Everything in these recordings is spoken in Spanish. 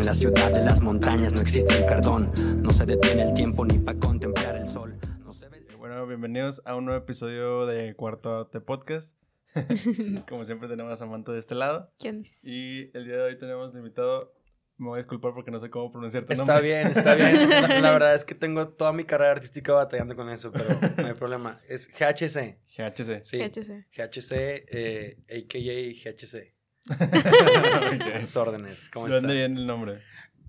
En la ciudad de las montañas no existe el perdón. No se detiene el tiempo ni para contemplar el sol. No se ve el- Bueno, bienvenidos a un nuevo episodio de Cuarto Arte Podcast. Como siempre tenemos a Samantha de este lado. ¿Quién es? Y el día de hoy tenemos de invitado, me voy a disculpar porque no sé cómo pronunciar tu Está nombre. bien, está bien. La, la verdad es que tengo toda mi carrera artística batallando con eso, pero no hay problema. Es GHC. GHC. Sí. GHC. GHC, eh, a.k.a. GHC. Ok. Sus órdenes. ¿Cómo ¿De dónde viene el nombre?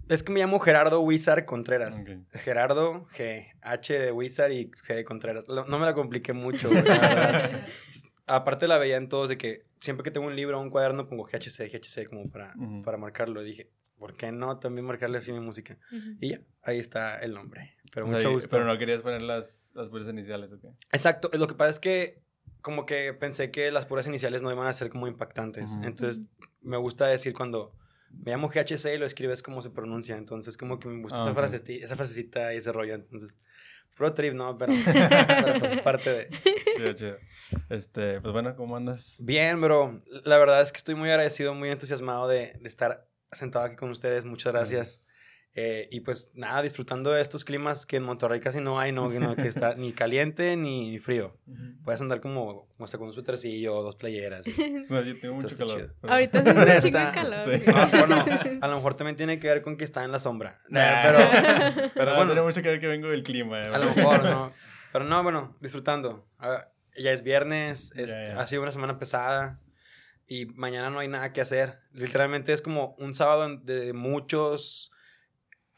Es que me llamo Gerardo Wizard Contreras. Gerardo, G, H de Wizard y C de Contreras. No me la compliqué mucho. Aparte la veía en todos de que siempre que tengo un libro o un cuaderno pongo GHC, GHC como para, Ujú. para marcarlo. Y dije, ¿por qué no también marcarle así mi música? Y ya, ahí está el nombre. Pero O sea, mucho gusto. Pero no querías poner las, las puras iniciales, ¿ok? Exacto, lo que pasa es que como que pensé que las puras iniciales no iban a ser como impactantes. Entonces me gusta decir cuando me llamo GHC y lo escribes como se pronuncia. Entonces como que me gusta Ah, esa, ok. fraseci- esa frasecita y ese rollo. Entonces, pro trip, ¿no? Pero, pero pues es parte de... Chido, chido. Este, pues bueno, ¿cómo andas? Bien, bro. La verdad es que estoy muy agradecido, muy entusiasmado de, de estar sentado aquí con ustedes. Muchas gracias. Eh, y pues nada, disfrutando de estos climas que en Monterrey casi no hay, ¿no? Que, no- que está ni caliente ni frío. Puedes andar como, como hasta con un suétercillo o dos playeras. y- No, yo tengo mucho está calor. chido. pero- Ahorita sí es un calor. Sí. Ah, bueno, a lo mejor también tiene que ver con que está en la sombra. Eh, Nah. pero, pero No, bueno, tiene mucho que ver que vengo del clima. eh, a lo mejor, ¿no? Pero no, bueno, disfrutando. Ah, Ya es viernes, es- Ya, ya. ha sido una semana pesada y mañana no hay nada que hacer. Literalmente es como un sábado de muchos...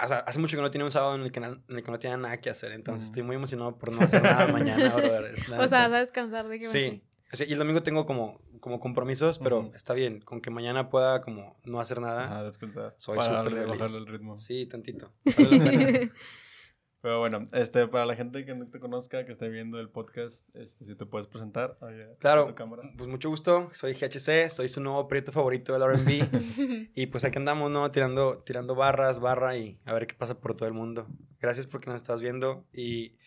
O sea, hace mucho que no tiene un sábado en el que, na- en el que no tiene nada que hacer. Entonces Ujú. estoy muy emocionado por no hacer nada mañana, brother. O sea, vas a descansar de que Sí. Sí, Y el domingo tengo como, como compromisos, pero está bien. Con que mañana pueda como no hacer nada. Ah, descansar. Soy súper feliz. bajarle el ritmo. Sí, tantito. Pero bueno, este, para la gente que no te conozca, que esté viendo el podcast, este, si te puedes presentar. allá en Claro, tu cámara. pues mucho gusto. Soy GHC, soy su nuevo proyecto favorito del R&B. y pues aquí andamos, ¿no? Tirando, tirando barras, barra y a ver qué pasa por todo el mundo. Gracias porque nos estás viendo y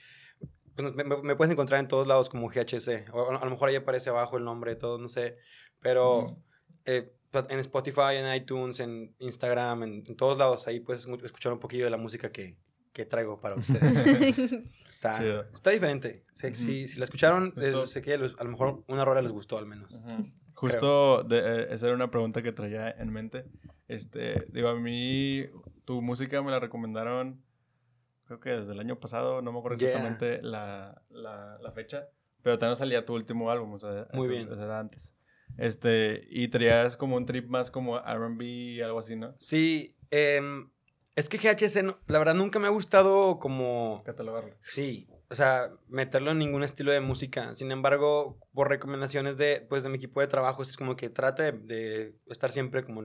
pues, me, puedes encontrar en todos lados como GHC. O a, a lo mejor ahí aparece abajo el nombre, todo, no sé. Pero eh, plat- en Spotify, en iTunes, en Instagram, en, en todos lados, ahí puedes escuchar un poquillo de la música que, que traigo para ustedes. Está, está diferente. Sí, Ujú. si, si la escucharon, eh, sé que a lo mejor una rola les gustó al menos. Ujú. Justo de, eh, esa era una pregunta que traía en mente. Este, digo, a mí tu música me la recomendaron, creo que desde el año pasado, no me acuerdo Yeah. exactamente la, la, la fecha, pero también salía tu último álbum, o sea, Muy eso- bien. eso era antes. Este, y traías como un trip más como R&B, algo así, ¿no? Sí, em, es que GHC, no- la verdad, nunca me ha gustado como... Catalogarlo. Sí, o sea, meterlo en ningún estilo de música. Sin embargo, por recomendaciones de, pues, de mi equipo de trabajo, es como que trate de estar siempre como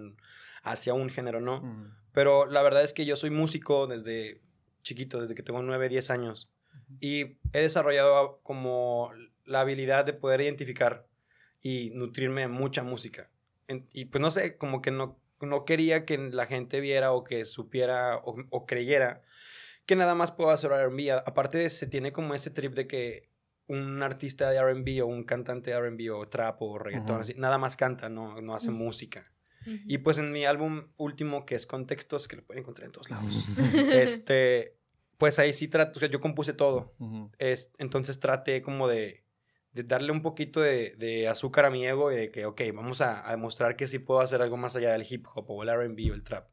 hacia un género, ¿no? Pero la verdad es que yo soy músico desde chiquito, desde que tengo 9, 10 años. Y he desarrollado como la habilidad de poder identificar y nutrirme de mucha música. En- y pues no sé, como que no, no quería que la gente viera o que supiera o, o creyera que nada más puedo hacer R&B. Aparte se tiene como ese trip de que un artista de R&B o un cantante de R&B o trap o reggaetón, así, nada más canta, no, no hace música. Y pues en mi álbum último, que es Contextos, que lo pueden encontrar en todos lados, este, pues ahí sí trato, o sea, yo compuse todo. Es, entonces traté como de, de darle un poquito de, de azúcar a mi ego y de que, ok, vamos a, a demostrar que sí puedo hacer algo más allá del hip hop o el RB o el trap.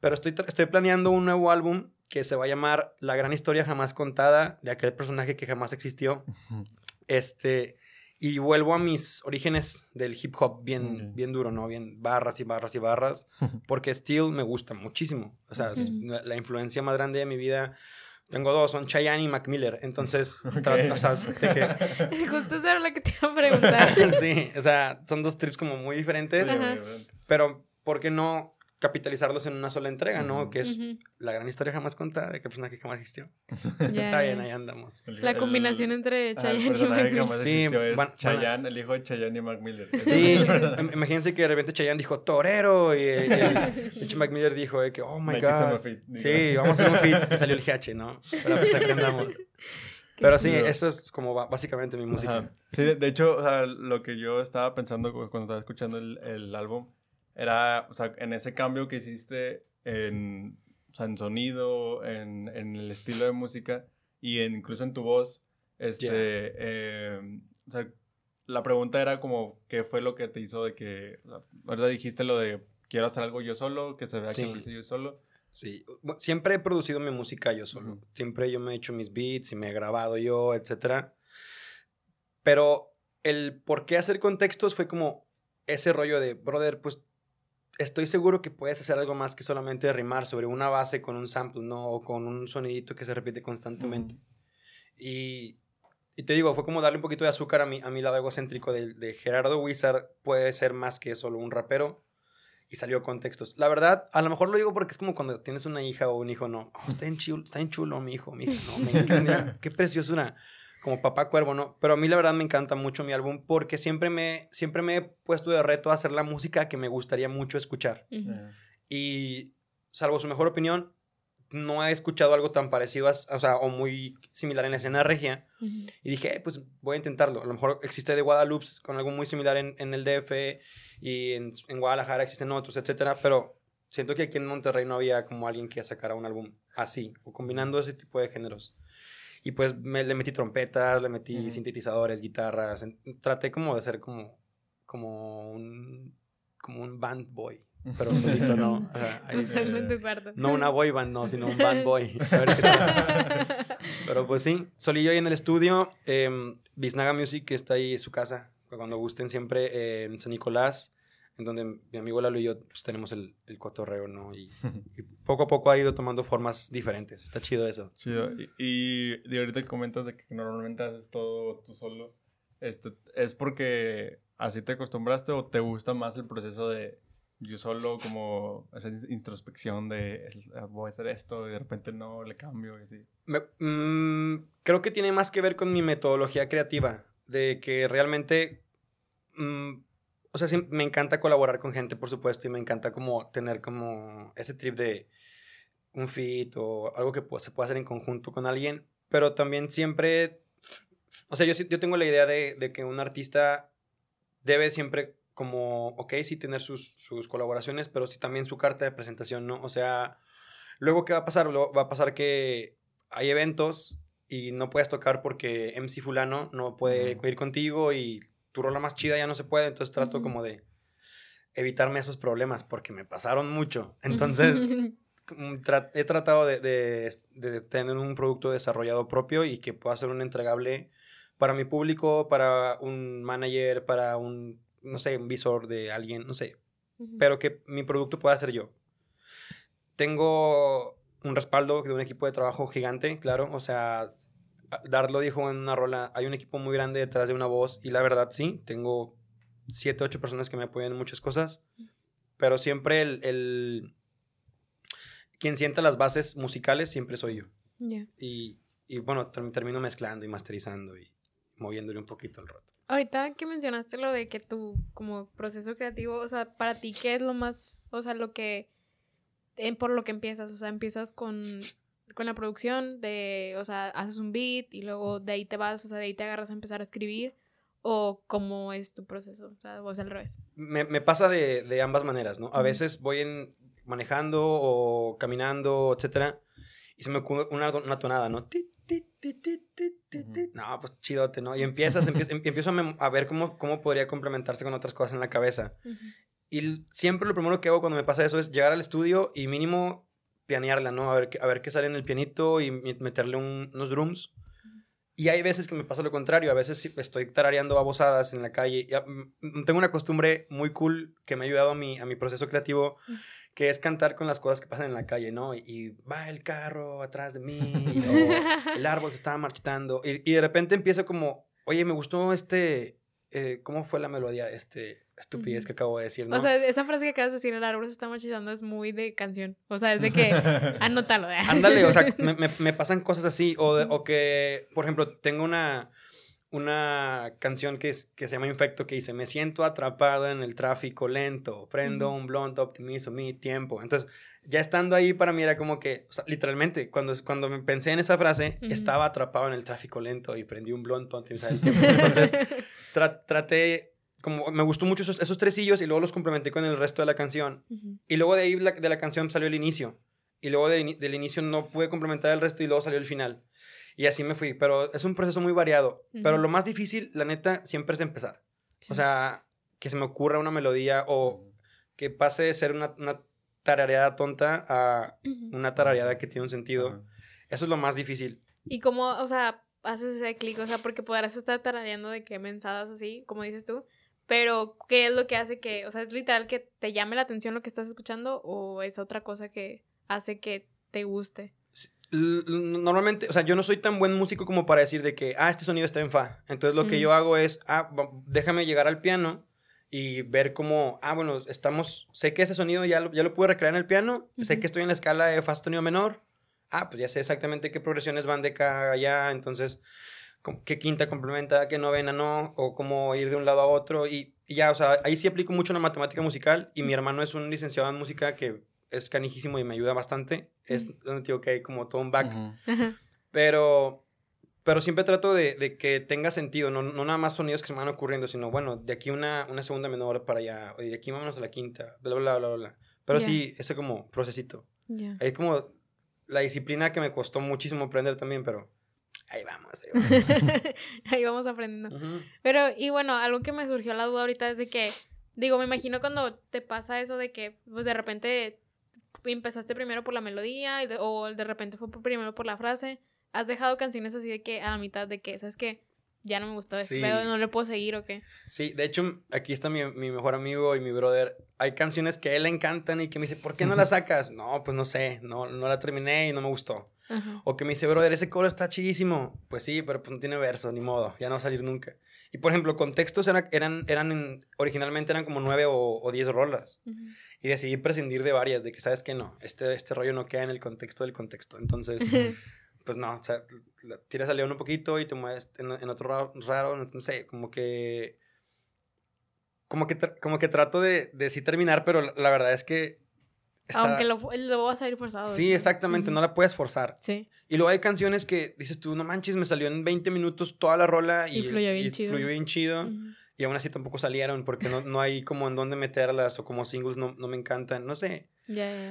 Pero estoy, estoy planeando un nuevo álbum que se va a llamar La gran historia jamás contada de aquel personaje que jamás existió. Este, y vuelvo a mis orígenes del hip hop bien, bien duro, ¿no? Bien barras y barras y barras, porque Steel me gusta muchísimo. O sea, es la influencia más grande de mi vida. Tengo dos, son Chayanne y Mac Miller. Entonces, Ok. tra- o sea, de que- Justo eso era lo que te iba a preguntar. sí, o sea, son dos trips como muy diferentes, Sí, Ajá. muy diferentes. pero ¿por qué no capitalizarlos en una sola entrega, no? Ujú. Que es Ujú. la gran historia jamás contada de aquel personaje que jamás existió. Ya, Está bien, ahí andamos. El- La el- combinación entre ajá, el Chayanne y personaje Mac que más Sí, van- Chayanne, el hijo de Chayanne y Mac Miller. Sí, im- imagínense que de repente Chayanne dijo torero y, y el pinche Mac Miller dijo de que, oh my Make god. fit. Sí, vamos a hacer un fit. Y salió el GH, ¿no? Pues andamos. Pero sí, eso es como básicamente mi música. Ajá. Sí, de, hecho, o sea, lo que yo estaba pensando cu- cuando estaba escuchando el, el álbum era, o sea, en ese cambio que hiciste en, o sea, en sonido, en, en el estilo de música y en- incluso en tu voz. Este, Ya. eh, o sea, la pregunta era como, ¿qué fue lo que te hizo de que, o sea, ahorita dijiste lo de, quiero hacer algo yo solo, que se vea Sí. que lo hice yo solo? Sí, siempre he producido mi música yo solo. Ujú. Siempre yo me he hecho mis beats y me he grabado yo, etcétera. Pero el por qué hacer contextos fue como ese rollo de, brother, pues estoy seguro que puedes hacer algo más que solamente rimar sobre una base con un sample, ¿no? O con un sonidito que se repite constantemente. Y, y te digo, fue como darle un poquito de azúcar a mi, a mi lado egocéntrico de, de Gerardo Wizard. Puede ser más que solo un rapero. Y salió contextos. La verdad, a lo mejor lo digo porque es como cuando tienes una hija o un hijo, no. "Oh, está bien chulo, está bien chulo mi hijo, mi hija, no. Me encanta, qué preciosura. Como papá cuervo, ¿no? Pero a mí la verdad me encanta mucho mi álbum porque siempre me, siempre me he puesto de reto a hacer la música que me gustaría mucho escuchar. Eh, Y salvo su mejor opinión, no he escuchado algo tan parecido, a, o sea, o muy similar en la escena regia. Y dije, "Eh, pues voy a intentarlo. A lo mejor existe de Guadalupe con algo muy similar en, en el DF y en, en Guadalajara existen otros, etcétera. Pero siento que aquí en Monterrey no había como alguien que sacara un álbum así, o combinando ese tipo de géneros. Y pues me, le metí trompetas, le metí sintetizadores, guitarras. en- traté como de ser como, como un, como un band boy, pero solito, ¿no? Ajá, ahí- Solo en tu cuarto. no una boy band, no, sino un band boy. A ver qué tal. Pero pues sí, solillo ahí en el estudio. Eh, Biznaga Music, que está ahí en su casa. Cuando gusten siempre eh, en San Nicolás, en donde mi amigo Lalo y yo pues, tenemos el, el cotorreo, ¿no? Y, y poco a poco ha ido tomando formas diferentes. Está chido eso. Chido. Y, y de ahorita que comentas de que normalmente haces todo tú solo. Este, ¿Es porque así te acostumbraste o te gusta más el proceso de yo solo como hacer introspección de ah, voy a hacer esto y de repente no, le cambio y así? Me- mm, creo que tiene más que ver con mi metodología creativa, de que realmente, mm, o sea, sí, me encanta colaborar con gente, por supuesto, y me encanta como tener como ese trip de un fit o algo que se pueda hacer en conjunto con alguien, pero también siempre, o sea, yo, yo tengo la idea de, de que un artista debe siempre como, ok, sí tener sus, sus colaboraciones, pero sí también su carta de presentación, ¿no? O sea, luego, ¿qué va a pasar? Luego va a pasar que hay eventos y no puedes tocar porque MC fulano no puede ir contigo y tu rola más chida ya no se puede, entonces trato como de evitarme esos problemas porque me pasaron mucho. Entonces, tra- he tratado de, de- de tener un producto desarrollado propio y que pueda ser un entregable para mi público, para un manager, para un, no sé, un visor de alguien, no sé, pero que mi producto pueda ser yo. Tengo un respaldo de un equipo de trabajo gigante, claro, o sea, Dart lo dijo en una rola, hay un equipo muy grande detrás de una voz y la verdad sí, tengo siete, ocho personas que me apoyan en muchas cosas, pero siempre el, el- quien sienta las bases musicales siempre soy yo. Ya. Y, y bueno, term- termino mezclando y masterizando y moviéndole un poquito el rato. Ahorita que mencionaste lo de que tu como proceso creativo, o sea, para ti, ¿qué es lo más, o sea, lo que, eh, por lo que empiezas? O sea, empiezas con, con la producción de, o sea, haces un beat y luego de ahí te vas, o sea, de ahí te agarras a empezar a escribir, o cómo es tu proceso, o sea, es al revés. me, me pasa de, de ambas maneras, ¿no? A Ujú. veces voy en, manejando o caminando, etcétera, y se me ocurre una, una tonada, ¿no? Ti, ti, ti. No, pues chidote, ¿no? Y empiezas, empie- em- empiezo a, a ver cómo, cómo podría complementarse con otras cosas en la cabeza. Y l- siempre lo primero que hago cuando me pasa eso es llegar al estudio y mínimo pianearla, ¿no? A ver, a ver qué sale en el pianito y me- meterle un- unos drums. Y hay veces que me pasa lo contrario, a veces estoy tarareando babosadas en la calle. Y, ah, mm, tengo una costumbre muy cool que me ha ayudado a mi, a mi proceso creativo, que es cantar con las cosas que pasan en la calle, ¿no? Y, y va el carro atrás de mí, o el árbol se estaba marchitando. Y, y de repente empiezo como, oye, me gustó este, eh, ¿cómo fue la melodía este estupidez que acabo de decir, no? O sea, esa frase que acabas de decir, el árbol se está marchitando, es muy de canción. O sea, es de que, anótalo. ¿eh? Ándale, o sea, me, me- me pasan cosas así. O, de- o que, por ejemplo, tengo una, una canción que, es, que se llama Infecto que dice: Me siento atrapado en el tráfico lento, prendo un blunt, optimizo mi tiempo. Entonces, ya estando ahí para mí era como que, o sea, literalmente, cuando, cuando me pensé en esa frase, estaba atrapado en el tráfico lento y prendí un blunt para optimizar el tiempo. Entonces, tra- traté como me gustó mucho esos, esos tresillos y luego los complementé con el resto de la canción. Ujú. Y luego de ahí la- de la canción salió el inicio. Y luego de del inicio no pude complementar el resto y luego salió el final. Y así me fui. Pero es un proceso muy variado. Pero Ujú. lo más difícil, la neta, siempre es empezar. Sí. O sea, que se me ocurra una melodía o que pase de ser una, una tarareada tonta a Ujú. una tarareada que tiene un sentido. Eso es lo más difícil. Y cómo, o sea, haces ese clic, o sea, porque podrás estar tarareando de que mensadas así, como dices tú, pero ¿qué es lo que hace que, o sea, es literal que te llame la atención lo que estás escuchando o es otra cosa que hace que te guste? Normalmente, o sea, yo no soy tan buen músico como para decir de que, ah, este sonido está en fa. Entonces lo que yo hago es, ah, déjame llegar al piano y ver cómo, ah, bueno, estamos, sé que ese sonido ya lo, ya lo pude recrear en el piano, sé que estoy en la escala de fa sostenido menor, ah, pues ya sé exactamente qué progresiones van de acá a allá, entonces, qué quinta complementa, qué novena no, o cómo ir de un lado a otro, y, y ya, o sea, ahí sí aplico mucho la matemática musical, y mi hermano es un licenciado en música que es canijísimo y me ayuda bastante, es donde digo que hay como todo un back, Ujú. Ajá. pero, pero siempre trato de, de que tenga sentido, no, no nada más sonidos que se me van ocurriendo, sino bueno, de aquí una, una segunda menor para allá, y de aquí vámonos a la quinta, bla, bla, bla, bla, bla. Pero Ya. sí, ese como procesito. Ya. Hay como la disciplina que me costó muchísimo aprender también, pero ahí vamos. Ahí vamos. Ahí vamos aprendiendo. Pero, y bueno, algo que me surgió la duda ahorita es de que, digo, me imagino cuando te pasa eso de que, pues de repente empezaste primero por la melodía y de- o de repente fue primero por la frase, has dejado canciones así de que a la mitad de que, ¿sabes qué? Ya no me gustó este Sí. pedo, no le puedo seguir o qué. Sí, de hecho, aquí está mi, mi mejor amigo y mi brother. Hay canciones que a él le encantan y que me dice, ¿por qué no la sacas? No, pues no sé, no, no la terminé y no me gustó. Ajá. O que me dice, brother, ese coro está chidísimo. Pues sí, pero pues no tiene verso, ni modo, ya no va a salir nunca. Y por ejemplo, contextos era- eran, eran en- originalmente eran como nueve o, o diez rolas. Ujú. Y decidí prescindir de varias, de que sabes que no, este, este rollo no queda en el contexto del contexto. Entonces, pues no, o sea, tiras al león un poquito y te mueves en, en otro raro, raro, no sé, como que... Como que, como que trato de, de sí terminar, pero la, la verdad es que... está- Aunque lo, lo va a salir forzado. Sí, exactamente, no la puedes forzar. Sí. Y luego hay canciones que dices tú, no manches, me salió en 20 minutos toda la rola y, Y fluyó bien chido. fluyó bien chido. Y aún así tampoco salieron porque no, no hay como en dónde meterlas o como singles no, no me encantan, no sé.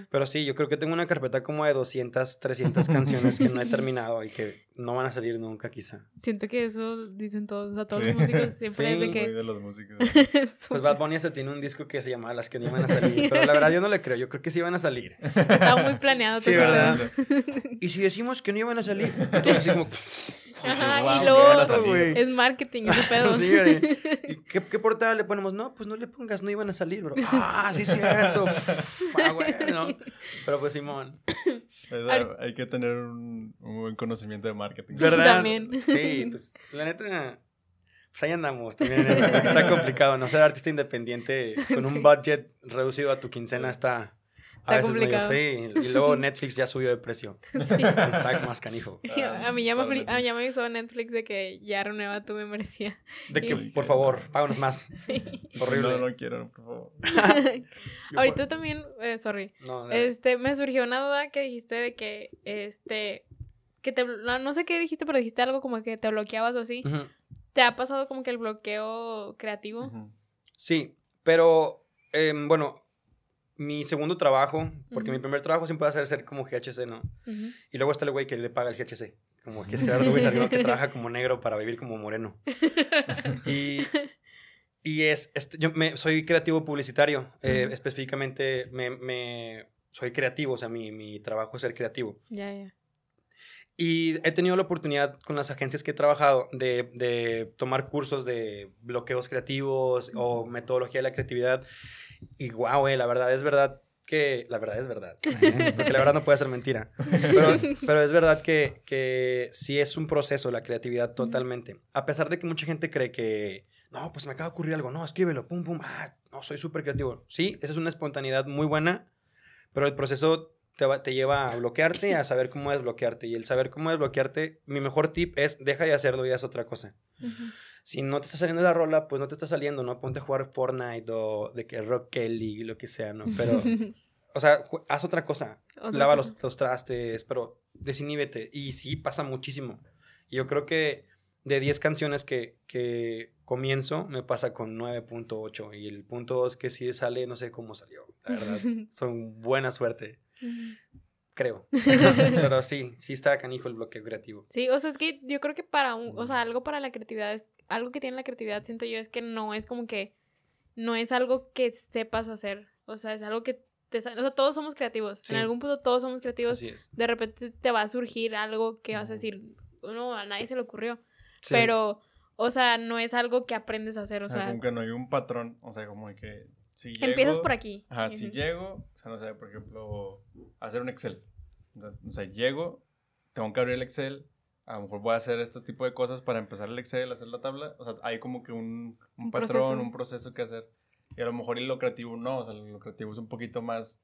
Pero sí, yo creo que tengo una carpeta como de 200, 300 canciones que no he terminado y que no van a salir nunca quizá. Siento que eso dicen todos, a todos Sí. los músicos siempre Sí, es de Muy que... de los músicos. Pues Bad Bunny hasta tiene un disco que se llama Las que no iban a salir. Pero la verdad yo no le creo, yo creo que sí iban a salir. Estaba muy planeado Sí, todo ¿verdad? Y si decimos que no iban a salir, entonces así como... Ajá, Wow, y a salir. güey. es marketing ese pedo. Sí, güey. ¿Y qué, qué portada le ponemos? No, pues no le pongas, no iban a salir, bro. Ah, sí, cierto. ah, bueno. Pero pues Simón. Hay que tener un, un buen conocimiento de marketing. ¿Verdad? También. Sí, pues la neta. Pues ahí andamos también. está complicado, ¿no? Ser artista independiente con un budget reducido a tu quincena está. A veces complicado. medio feo. Y luego Netflix ya subió de precio. Está más canijo. A mí ya me, a mí ya Netflix. me avisó Netflix de que ya renueva tu membresía. De que, Sí. por favor, páganos más. Sí. Horrible. No, no quiero, por favor. Ahorita por- también, eh, sorry, No, este, me surgió una duda que dijiste de que, este, que te, no, no sé qué dijiste, pero dijiste algo como que te bloqueabas o así. ¿Te ha pasado como que el bloqueo creativo? Sí, pero em, bueno, mi segundo trabajo, porque Ujú. mi primer trabajo siempre va a ser ser como GHC, ¿no? Y luego está el güey que le paga el GHC. Como que es Gerardo Luis que trabaja como negro para vivir como moreno. Y, y es, yo me, soy creativo publicitario. eh. Específicamente me, me- soy creativo, o sea, mi, mi trabajo es ser creativo. Ya, ya. Y he tenido la oportunidad con las agencias que he trabajado de, de tomar cursos de bloqueos creativos o metodología de la creatividad. Y wow, la verdad es verdad que... La verdad es verdad. Porque la verdad no puede ser mentira. Pero, pero es verdad que, que sí es un proceso la creatividad totalmente. A pesar de que mucha gente cree que... No, pues me acaba de ocurrir algo. No, escríbelo. Pum, pum. Ah, no, soy súper creativo. Sí, esa es una espontaneidad muy buena. Pero el proceso te, va- te lleva a bloquearte y a saber cómo desbloquearte. Y el saber cómo desbloquearte, mi mejor tip es deja de hacerlo y haz otra cosa. Si no te está saliendo la rola, pues no te está saliendo, ¿no? Ponte a jugar Fortnite o de que Rock Kelly, lo que sea, ¿no? Pero, o sea, haz otra cosa. Otra Lava cosa. los, los trastes, pero desiníbete. Y sí, pasa muchísimo. Y yo creo que de 10 canciones que, que comienzo, me pasa con 9.8. Y el punto 2 que sí sale, no sé cómo salió. La verdad, son buena suerte. Creo. Pero sí, sí está canijo el bloqueo creativo. Sí, o sea, es que yo creo que para un, o sea, algo para la creatividad es, algo que tiene la creatividad, siento yo, es que no es como que, no es algo que sepas hacer. O sea, es algo que te o sea, todos somos creativos. Sí. En algún punto todos somos creativos. Así es. De repente te va a surgir algo que vas a decir, no, a nadie se le ocurrió. Sí. Pero, o sea, no es algo que aprendes a hacer, o O sea, sea, como que no hay un patrón, o sea, como que si llego... empiezas por aquí. Ajá, si Ujú. llego, o sea, no sé, por ejemplo, hacer un Excel. O sea, llego, tengo que abrir el Excel, a lo mejor voy a hacer este tipo de cosas para empezar el Excel, hacer la tabla. O sea, hay como que un, un Un patrón, proceso. un proceso que hacer. Y a lo mejor y lo creativo no, o sea, lo creativo es un poquito más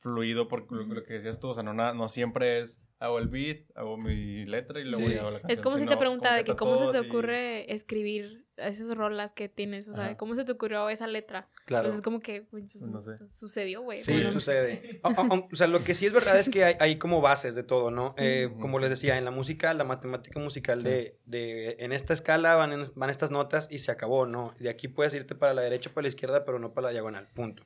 fluido porque lo, que decías tú, o sea, no, no siempre es hago el beat, hago mi letra y luego Sí. ya hago la canción. Es como si te preguntara de que cómo se te ocurre escribir esas rolas que tienes, o sea, Ajá. cómo se te ocurrió esa letra. Claro. Pues es como que güey, pues, No sé. sucedió, güey. Sí, Bueno, sucede. O, o- o sea, lo que sí es verdad es que hay, hay como bases de todo, ¿no? Eh. Como les decía, en la música, la matemática musical Sí. de, de en esta escala van, en- van estas notas y se acabó, ¿no? De aquí puedes irte para la derecha o para la izquierda, pero no para la diagonal, punto.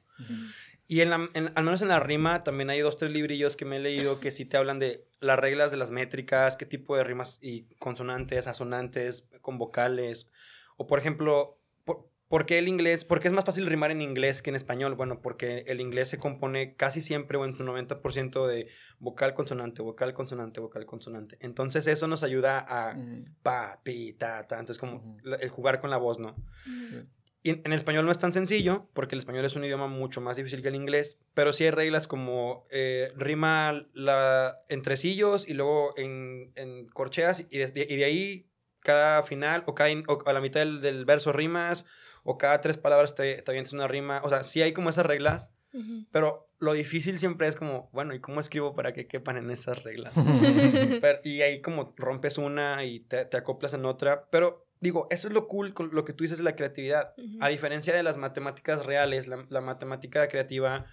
Y en la- en- al menos en la rima también hay dos, tres librillos que me he leído que sí te hablan de las reglas de las métricas, qué tipo de rimas y consonantes, asonantes, con vocales. O por ejemplo, por, ¿por qué el inglés? ¿Por qué es más fácil rimar en inglés que en español? Bueno, porque el inglés se compone casi siempre o en su 90% de vocal, consonante, vocal, consonante, vocal, consonante. Entonces eso nos ayuda a Ujú. pa, pi, ta, ta. Entonces como Ujú. la- el jugar con la voz, ¿no? Ujú. Y en, en el español no es tan sencillo, porque el español es un idioma mucho más difícil que el inglés, pero sí hay reglas como eh, rima la, en tresillos y luego en, en corcheas, y de, y de ahí cada final o, cada in- o a la mitad del, del verso rimas, o cada tres palabras te, te avientas una rima. O sea, sí hay como esas reglas, Ujú. pero lo difícil siempre es como, bueno, ¿y cómo escribo para que quepan en esas reglas? Pero- y ahí como rompes una y te, te acoplas en otra. Pero digo, eso es lo cool con lo que tú dices de la creatividad. A diferencia de las matemáticas reales, la, la matemática creativa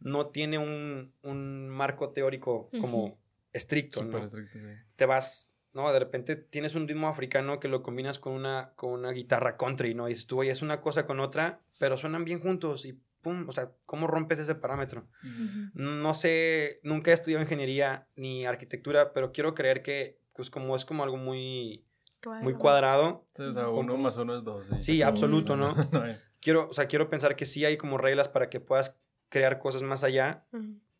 no tiene un, un marco teórico como estricto, Súper ¿no? estricto, sí. Te vas, ¿no? De repente tienes un ritmo africano que lo combinas con una, con una guitarra country, ¿no? Y dices tú, oye, es una cosa con otra, pero suenan bien juntos y pum, o sea, ¿cómo rompes ese parámetro? No sé, nunca he estudiado ingeniería ni arquitectura, pero quiero creer que, pues como es como algo muy, muy cuadrado, Sí, o sea, Como- uno más uno es dos. Sí, absoluto, ¿no? quiero, o sea, quiero pensar que sí hay como reglas para que puedas crear cosas más allá.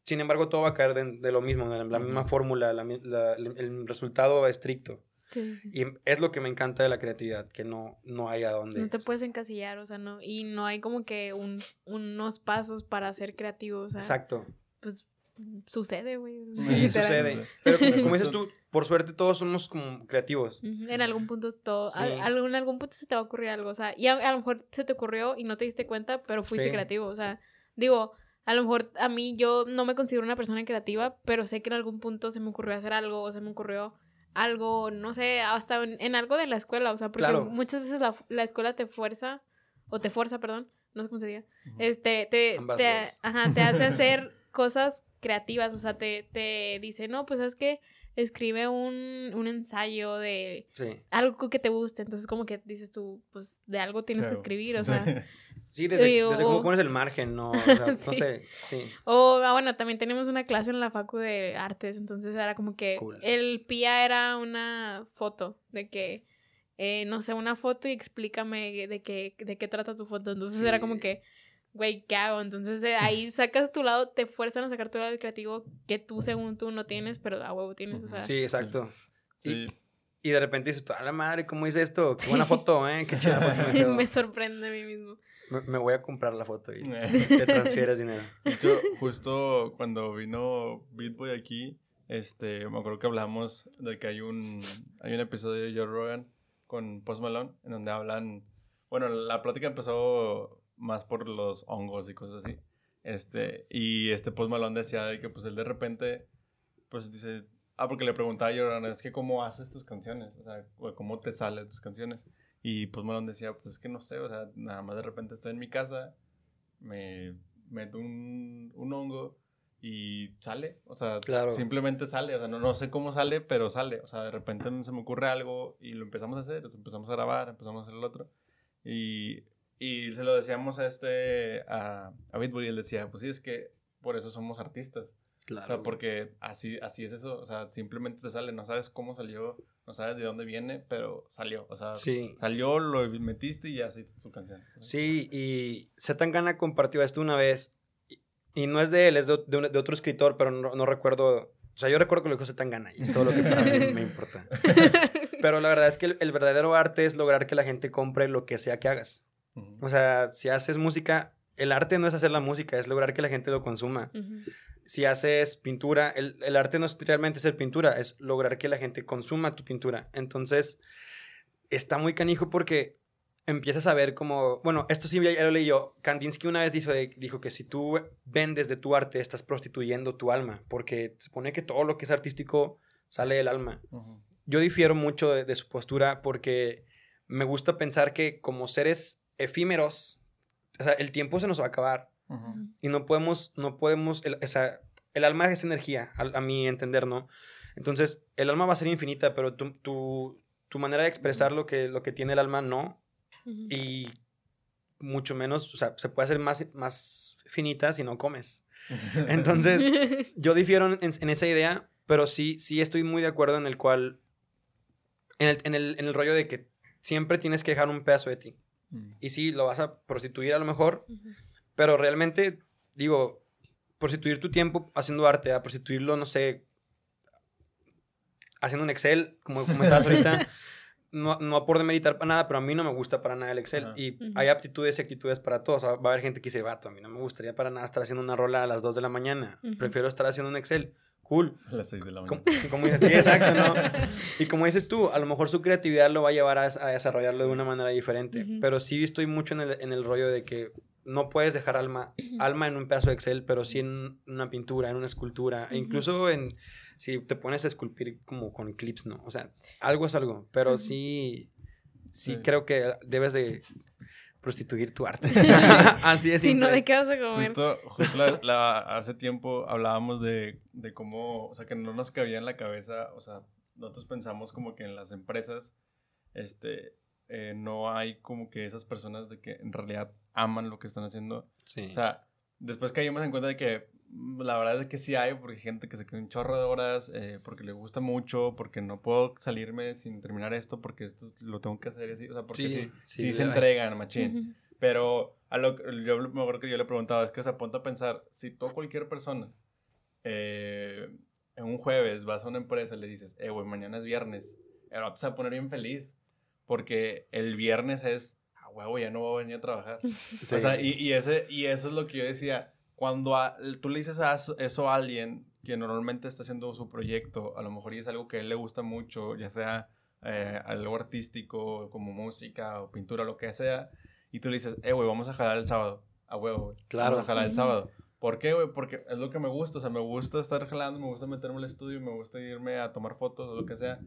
Sin embargo, todo va a caer de, de lo mismo, de la, misma fórmula, la mi- la- el, resultado estricto. Sí, sí, sí. Y es lo que me encanta de la creatividad, que no, no hay a dónde. No te puedes encasillar, o sea, no, y no hay como que un, unos pasos para ser creativo, o sea, Exacto. pues sucede, güey. Sí, sucede. Pero como dices tú, por suerte todos somos como creativos. En algún punto todo, Sí. al- en algún punto se te va a ocurrir algo, o sea, y a, a lo mejor se te ocurrió y no te diste cuenta, pero fuiste Sí. creativo, o sea, digo, a lo mejor a mí yo no me considero una persona creativa, pero sé que en algún punto se me ocurrió hacer algo, o se me ocurrió algo, no sé, hasta en, en algo de la escuela, o sea, porque Claro. muchas veces la, la escuela te fuerza, o te fuerza, perdón, no sé cómo se diga, este, te, te, ajá, te hace hacer cosas creativas, o sea, te, te dice, no, pues es que escribe un, un ensayo de Sí. algo que te guste, entonces como que dices tú, pues de algo tienes Claro. que escribir, o sea, Sí, desde, Oye, desde o- cómo pones el margen, ¿no? O sea, No sé, sí. o ah, bueno, también tenemos una clase en la facu de artes, entonces era como que Cool. el PIA era una foto de que eh, no sé, una foto y explícame de qué, de qué trata tu foto. Entonces era como que, güey, ¿qué hago? Entonces ahí sacas tu lado, te fuerzan a sacar tu lado creativo que tú según tú no tienes, pero a huevo tienes, o sea. Sí, exacto. Sí. Y de repente dices, a la madre, ¿cómo hice esto? Qué buena foto, ¿eh? Qué chida foto me quedó. me sorprende a mí mismo. Me, me voy a comprar la foto y te transfieres dinero. De hecho, justo cuando vino Beatboy aquí, este, me acuerdo que hablamos de que hay un, hay un episodio de Joe Rogan con Post Malone en donde hablan, bueno, la plática empezó más por los hongos y cosas así. Este, y este Post Malone decía de que pues él de repente, pues dice, ah, porque le preguntaba a Joe Rogan, es que cómo haces tus canciones, o sea, cómo te salen tus canciones. Y Post Malone decía, pues es que no sé, o sea, nada más de repente estoy en mi casa, me meto un, un hongo y sale, o sea, Claro. simplemente sale, o sea, no, no sé cómo sale, pero sale, o sea, de repente se me ocurre algo y lo empezamos a hacer, empezamos a grabar, empezamos a hacer el otro y, y se lo decíamos a este, a, a Bitbull y él decía, pues sí, es que por eso somos artistas, Claro. o sea, porque así, así es eso, o sea, simplemente te sale, no sabes cómo salió, no sabes de dónde viene, pero salió, o sea, Sí. salió, lo metiste y ya hiciste su canción. Sí, y Zetangana compartió esto una vez. Y, y no es de él, es de, de un- de otro escritor, pero no, no recuerdo. O sea, yo recuerdo que lo dijo Zetangana y es todo lo que para mí me importa. Pero la verdad es que el, el verdadero arte es lograr que la gente compre lo que sea que hagas. O sea, si haces música, el arte no es hacer la música, es lograr que la gente lo consuma. Si haces pintura, el, el arte no es realmente hacer pintura, es lograr que la gente consuma tu pintura. Entonces, está muy canijo porque empiezas a ver como, bueno, esto sí ya, ya lo leí yo. Kandinsky una vez dijo, dijo que si tú vendes de tu arte, estás prostituyendo tu alma, porque se supone que todo lo que es artístico sale del alma. Yo difiero mucho de, de su postura porque me gusta pensar que como seres efímeros, o sea, el tiempo se nos va a acabar. Y no podemos, no podemos, el, o sea, el alma es energía, a, a mi entender, ¿no? Entonces, el alma va a ser infinita, pero tu, tu, tu manera de expresar lo que, lo que tiene el alma no, y mucho menos, o sea, se puede hacer más, más finita si no comes. Entonces, yo difiero en, en esa idea, pero sí, sí estoy muy de acuerdo en el cual, en el, en el, en el rollo de que siempre tienes que dejar un pedazo de ti. Ujú. Y sí, lo vas a prostituir a lo mejor, pero realmente, digo, prostituir tu tiempo haciendo arte, a prostituirlo, no sé, haciendo un Excel, como comentabas ahorita, no, no por demeritar para nada, pero a mí no me gusta para nada el Excel. Y hay aptitudes y actitudes para todos. O sea, va a haber gente que dice, vato, a mí no me gustaría para nada estar haciendo una rola a las 2 de la mañana. Prefiero estar haciendo un Excel. Cool. A las 6 de la Como, mañana. como dices, sí, exacto, ¿no? Y como dices tú, a lo mejor su creatividad lo va a llevar a, a desarrollarlo de una manera diferente. Pero sí estoy mucho en el, en el rollo de que no puedes dejar alma, alma en un pedazo de Excel, pero sí en una pintura, en una escultura, e incluso en si te pones a esculpir como con clips, ¿no? O sea, algo es algo, pero sí, Sí. creo que debes de prostituir tu arte. Así es. Si no, ¿de qué vas a comer? Justo, justo la- la- hace tiempo hablábamos de, de cómo, o sea, que no nos cabía en la cabeza, o sea, nosotros pensamos como que en las empresas, este, eh, no hay como que esas personas de que en realidad aman lo que están haciendo. Sí. O sea, después caímos en cuenta de que la verdad es que sí hay, porque hay gente que se queda un chorro de horas, eh, porque le gusta mucho, porque no puedo salirme sin terminar esto, porque esto lo tengo que hacer así, o sea, porque Sí, sí, sí, sí, sí se entregan, machín. Ujú. Pero a lo, que- yo me acuerdo que yo le preguntaba, es que se apunta a pensar, si tú a cualquier persona eh, en un jueves vas a una empresa y le dices, eh, güey, mañana es viernes, el vato se va a poner bien feliz, porque el viernes es, ah, huevo, ya no voy a venir a trabajar. Sí. O sea, y, y ese, y eso es lo que yo decía, cuando a- tú le dices a eso- a alguien que normalmente está haciendo su proyecto, a lo mejor y es algo que a él le gusta mucho, ya sea eh, algo artístico, como música o pintura, lo que sea, y tú le dices, eh, güey, vamos a jalar el sábado, a huevo, güey. Claro. Vamos a jalar el sábado. ¿Por qué, güey? Porque es lo que me gusta, o sea, me gusta estar jalando, me gusta meterme al estudio, me gusta irme a tomar fotos o lo que sea.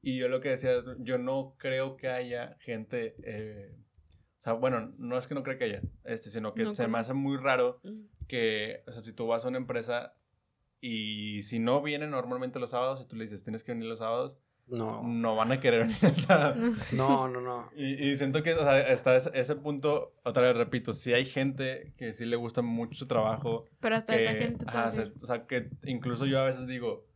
Y yo lo que decía, yo no creo que haya gente, eh, o sea, bueno, no es que no creo que haya, este, sino que No se me conozco. hace muy raro que, o sea, si tú vas a una empresa y si no vienen normalmente los sábados y tú le dices, tienes que venir los sábados, No, no van a querer venir el sábado. No. no, no. Y, y siento que, o sea, está ese, ese punto, otra vez repito, si hay gente que sí le gusta mucho su trabajo, Pero hasta que, esa gente. ajá, o sea, decir, o sea, que incluso yo a veces digo,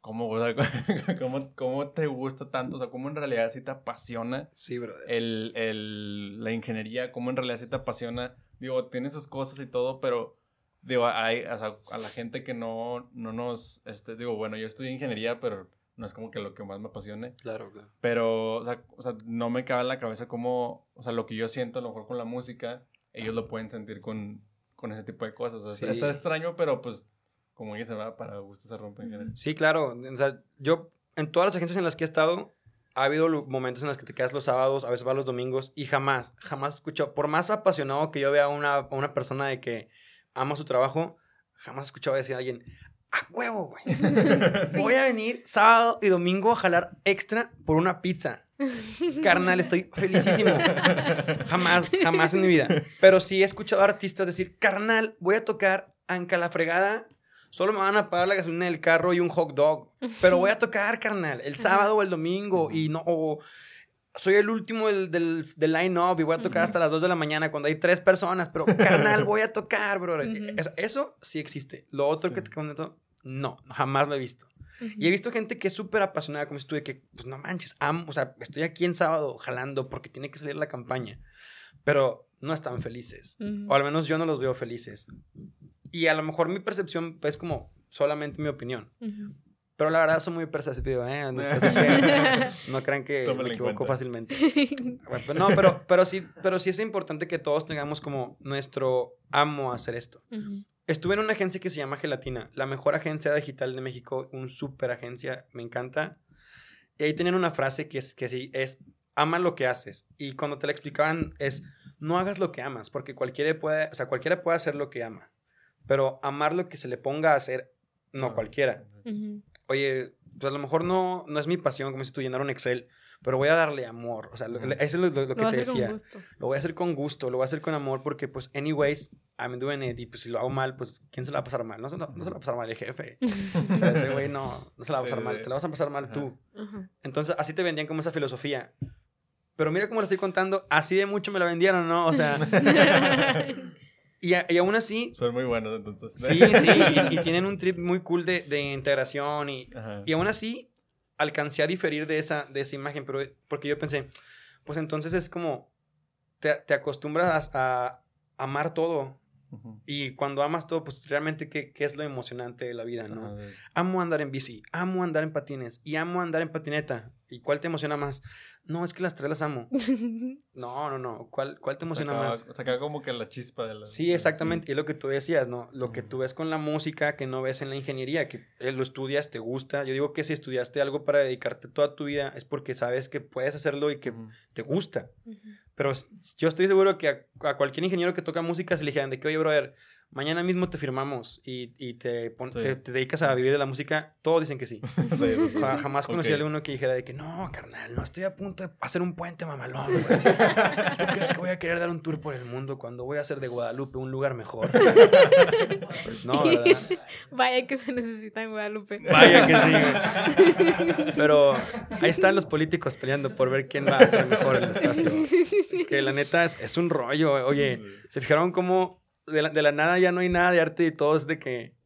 ¿cómo, o sea, cómo, cómo te gusta tanto? O sea, ¿cómo en realidad sí te apasiona Sí, el, el, la ingeniería? ¿Cómo en realidad sí te apasiona? Digo, tiene sus cosas y todo, pero digo, hay, o sea, a la gente que no, no nos, este, digo, bueno, yo estudié ingeniería, pero no es como que lo que más me apasione. Claro, claro. Pero, o sea, o sea, no me cabe en la cabeza cómo, o sea, lo que yo siento a lo mejor con la música, ellos lo pueden sentir con, con ese tipo de cosas. O sea, Sí. Está extraño, pero pues, como dice, va para gusto se rompe en general. Sí, claro. O sea, yo, en todas las agencias en las que he estado, ha habido momentos en los que te quedas los sábados, a veces vas los domingos, y jamás, jamás he escuchado, por más apasionado que yo vea a una, a una persona de que ama su trabajo, jamás he escuchado decir a alguien, ¡a huevo, güey! Voy a venir sábado y domingo a jalar extra por una pizza. Carnal, estoy felicísimo. Jamás, jamás en mi vida. Pero sí he escuchado artistas decir, carnal, voy a tocar Anca la fregada Solo me van a pagar la gasolina del carro y un hot dog. Pero voy a tocar, carnal, el sábado o el domingo. Y no, o soy el último del, del, del line-up y voy a tocar hasta las 2 de la mañana cuando hay tres personas. Pero, carnal, voy a tocar, bro. Ujú. eso, eso sí existe. Lo otro que te comento, no, jamás lo he visto. Y he visto gente que es súper apasionada, como de que, pues no manches, amo, o sea, estoy aquí en sábado jalando porque tiene que salir la campaña. Pero no están felices. O al menos yo no los veo felices. Y a lo mejor mi percepción es como solamente mi opinión. Pero la verdad soy muy perceptivo, ¿eh? Que no crean que Tómalo me equivoco fácilmente. Pues no, pero, pero, sí, pero sí es importante que todos tengamos como nuestro amo a hacer esto. Estuve en una agencia que se llama Gelatina, la mejor agencia digital de México, un super agencia, me encanta. Y ahí tenían una frase que es que sí, es ama lo que haces. Y cuando te la explicaban es no hagas lo que amas, porque cualquiera puede, o sea, cualquiera puede hacer lo que ama. Pero amar lo que se le ponga a hacer, no Ah. cualquiera. Ujú. Oye, pues a lo mejor no, no es mi pasión, como si tú llenar un Excel, pero voy a darle amor. O sea, lo- eso es lo, lo- lo que Lo te decía. gusto. Lo voy a hacer con gusto, lo voy a hacer con amor porque, pues, anyways, I'm doing it. Y pues, si lo hago mal, pues, ¿quién se la va a pasar mal? No se, lo- no se la va a pasar mal el jefe. O sea, ese güey no, no se la va a Sí, pasar mal. sí. Te la vas a pasar mal Ajá. tú. Ajá. Entonces, así te vendían como esa filosofía. Pero mira cómo lo estoy contando. Así de mucho me la vendieron, ¿no? O sea, y, a- y aún así, Son muy buenos, entonces. sí, sí. Y, y tienen un trip muy cool de, de integración. Y, Ajá. y aún así, alcancé a diferir de esa, de esa imagen. Pero porque yo pensé, pues entonces es como, te, te acostumbras a amar todo. Y cuando amas todo, pues realmente, ¿qué, qué es lo emocionante de la vida, no? Amo andar en bici, amo andar en patines y amo andar en patineta. ¿Y cuál te emociona más? No, es que las tres las amo. No, no, no. ¿Cuál, cuál te emociona sacaba- más? Sacaba como que la chispa de la. Sí, exactamente. Y es lo que tú decías, ¿no? Lo que tú ves con la música que no ves en la ingeniería, que eh, lo estudias, te gusta. Yo digo que si estudiaste algo para dedicarte toda tu vida es porque sabes que puedes hacerlo y que te gusta. Pero yo estoy seguro que a, a cualquier ingeniero que toca música se le dijeran de que, oye, brother, mañana mismo te firmamos y, y te, pon- Sí. te, te dedicas a vivir de la música, todos dicen que sí. Sí, sí, sí. Ja- jamás conocí a uno que dijera de que, no, carnal, no estoy a punto de hacer un puente mamalón, güey. ¿Tú crees que voy a querer dar un tour por el mundo cuando voy a hacer de Guadalupe un lugar mejor? Pues no, ¿verdad? Vaya que se necesita en Guadalupe. Vaya que sí, güey. Pero ahí están los políticos peleando por ver quién va a ser mejor el espacio. Que la neta es, es un rollo. Oye, ¿se fijaron cómo de la, de la nada ya no hay nada de arte y todo es de que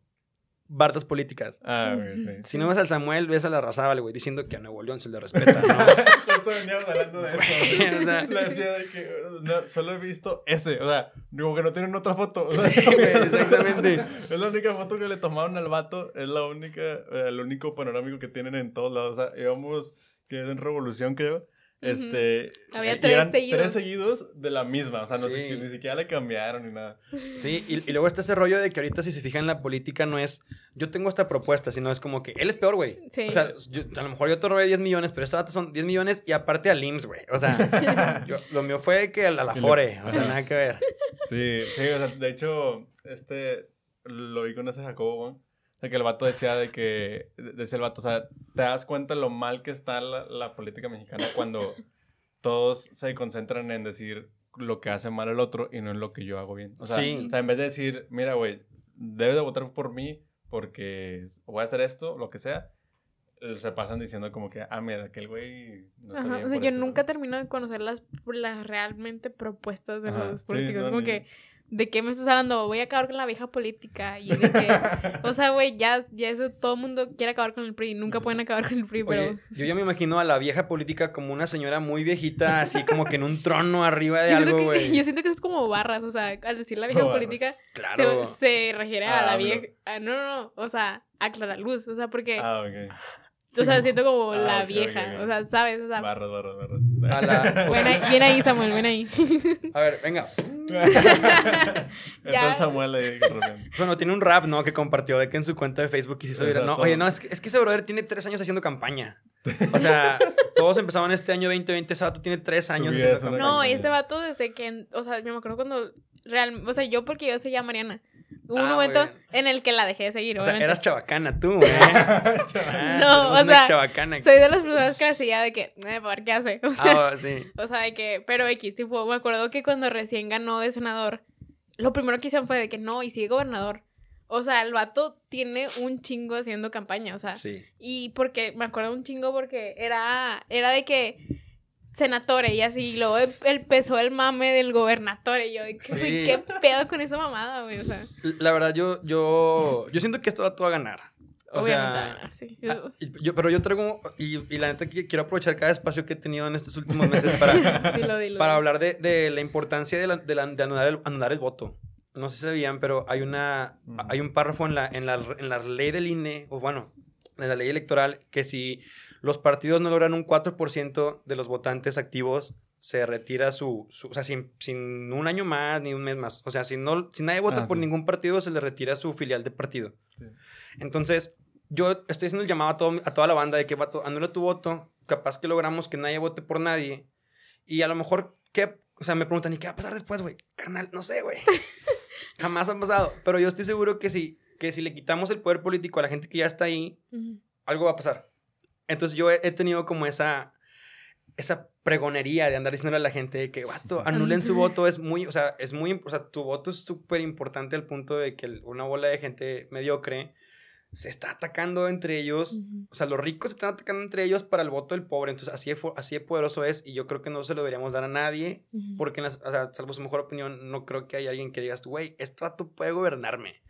bardas políticas? Ah, güey, sí. Si no ves al Samuel, ves a la Razábal, güey, diciendo que a Nuevo León se le respeta, ¿no? Justo veníamos hablando de eso. Güey, o sea. Le decía de que no, solo he visto ese. O sea, digo que no tienen otra foto. O sea, Sí, güey, exactamente. Es la única foto que le tomaron al vato. Es la única, eh, el único panorámico que tienen en todos lados. O sea, íbamos, que es en Revolución, creo. Este. Había y tres eran seguidos. Tres seguidos de la misma. O sea, no Sí. sé, ni siquiera le cambiaron ni nada. Sí, y, y luego está ese rollo de que ahorita si se fijan en la política no es yo tengo esta propuesta, sino es como que él es peor, güey. Sí. O sea, yo- a lo mejor yo te robé 10 millones, pero esta data son 10 millones y aparte al IMSS, güey. O sea, yo- lo mío fue que a la, Fore, o sea, nada que ver. Sí, sí, o sea, de hecho, este, lo vi con ese Jacobo, güey. O sea, que el vato decía de que, de- decía el vato, o sea, te das cuenta lo mal que está la, la política mexicana cuando todos se concentran en decir lo que hace mal el otro y no en lo que yo hago bien. O sea, Sí. o sea, en vez de decir, mira, güey, debes de votar por mí porque voy a hacer esto, lo que sea, eh, se pasan diciendo como que, ah, mira, aquel güey no Ajá, o sea, yo esto". nunca termino de conocer las, las realmente propuestas de Ajá, los sí, políticos. no, como ni- que, ¿de qué me estás hablando? Voy a acabar con la vieja política. Y de que, o sea, güey, ya, ya eso, todo el mundo quiere acabar con el PRI. Nunca pueden acabar con el PRI, pero... Oye, yo ya me imagino a la vieja política como una señora muy viejita, así como que en un trono arriba de yo, algo, güey. yo siento que eso es como barras, o sea, al decir la vieja política, Claro. se, se refiere a Ah, la vieja... ah, no, no, no, o sea, a Clara Luz, o sea, porque... Ah, ok. o sea, siento como Ah, la vieja, o sea, ¿sabes? O sea, Barras, barras, barras. A la- ahí, bien ahí, Samuel, ven ahí. A ver, venga. Entonces Samuel ahí de repente. Bueno, tiene un rap, ¿no? Que compartió de que en su cuenta de Facebook y se hizo viral. No, oye, no, es que, es que ese brother tiene tres años haciendo campaña. O sea, todos empezaban este año 2020, ese vato tiene tres años haciendo campaña. No, ese vato desde que, o sea, yo me acuerdo cuando real, o sea, yo porque yo soy ya Mariana. Hubo un Ah, momento en el que la dejé de seguir, O sea, eras chabacana tú, ¿eh? Ah, No, o una sea, chabacana. Soy de las personas que decía de que, eh, ¿por qué hace? O sea, Ah, sí. o sea, de que, pero X, tipo, me acuerdo que cuando recién ganó de senador, lo primero que hicieron fue de que no, y sigue gobernador. O sea, el vato tiene un chingo haciendo campaña, o sea. Sí. Y porque, me acuerdo un chingo porque era, era de que senatore y así, y luego em- empezó el mame del gobernatore, y yo, que, Sí. ¿qué pedo con esa mamada, güey? O sea, La verdad, yo, yo, yo siento que esto va todo a ganar. O obviamente, sea, va a ganar, sí. ah, y- yo, pero yo traigo, y, y la neta que quiero aprovechar cada espacio que he tenido en estos últimos meses para, Dilo, dilo, para dilo. hablar de, de la importancia de, la- de la- de anular, el, anular el voto. No sé si sabían, pero hay una Ujú. hay un párrafo en la, en, la, en la ley del INE, o bueno, en la ley electoral, que si los partidos no logran un 4% de los votantes activos, se retira su, su- o sea, sin, sin un año más ni un mes más. O sea, si, no, si nadie vota Ah, por sí. ningún partido, se le retira su filial de partido. Sí. Entonces, yo estoy haciendo el llamado a, todo- a toda la banda de que, vato, anula tu voto, capaz que logramos que nadie vote por nadie. Y a lo mejor, ¿qué? O sea, me preguntan, ¿y qué va a pasar después, güey? Carnal, no sé, güey. Jamás han pasado. Pero yo estoy seguro que si, que si le quitamos el poder político a la gente que ya está ahí, algo va a pasar. Entonces yo he, he tenido como esa, esa pregonería de andar diciéndole a la gente que, vato, anulen su voto. Es muy, o sea, es muy, o sea, tu voto es súper importante al punto de que una bola de gente mediocre se está atacando entre ellos. O sea, los ricos se están atacando entre ellos para el voto del pobre. Entonces, así de, así de poderoso es. Y yo creo que no se lo deberíamos dar a nadie. Porque, en las- o sea, salvo su mejor opinión, no creo que haya alguien que digas, güey, este vato puede gobernarme.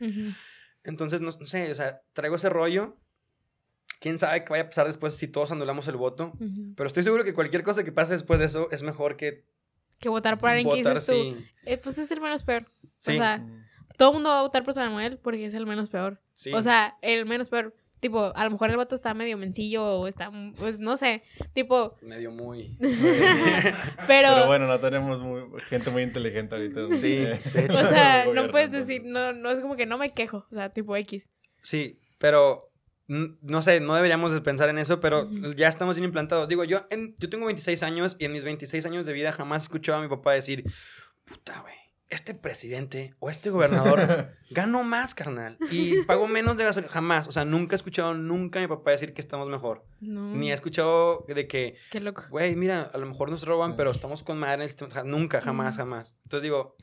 Entonces, no, no sé, o sea, traigo ese rollo. Quién sabe qué vaya a pasar después si todos anulamos el voto. Pero estoy seguro que cualquier cosa que pase después de eso es mejor que Que votar por alguien que votar dices tú. sí. eh, pues es el menos peor. Sí, O sea, todo el mundo va a votar por Samuel porque es el menos peor. sí. O sea, el menos peor. Tipo, a lo mejor el vato está medio mencillo o está, pues no sé. Tipo, medio muy. pero. Pero bueno, no tenemos muy- gente muy inteligente ahorita. ¿no? Sí, de hecho. o sea, no puedes decir, no, no es como que no me quejo. O sea, tipo X. Sí, pero no sé, no deberíamos de pensar en eso, pero ya estamos bien implantados. Digo, yo, en- yo tengo 26 años y en mis 26 años de vida jamás he escuchado a mi papá decir, puta, güey, este presidente o este gobernador ganó más, carnal, y pagó menos de gasolina. Jamás, o sea, nunca he escuchado nunca a mi papá decir que estamos mejor. No. Ni he escuchado de que, Qué loco. güey, mira, a lo mejor nos roban, pero estamos con madre en el sistema. Nunca, jamás, jamás. Entonces digo,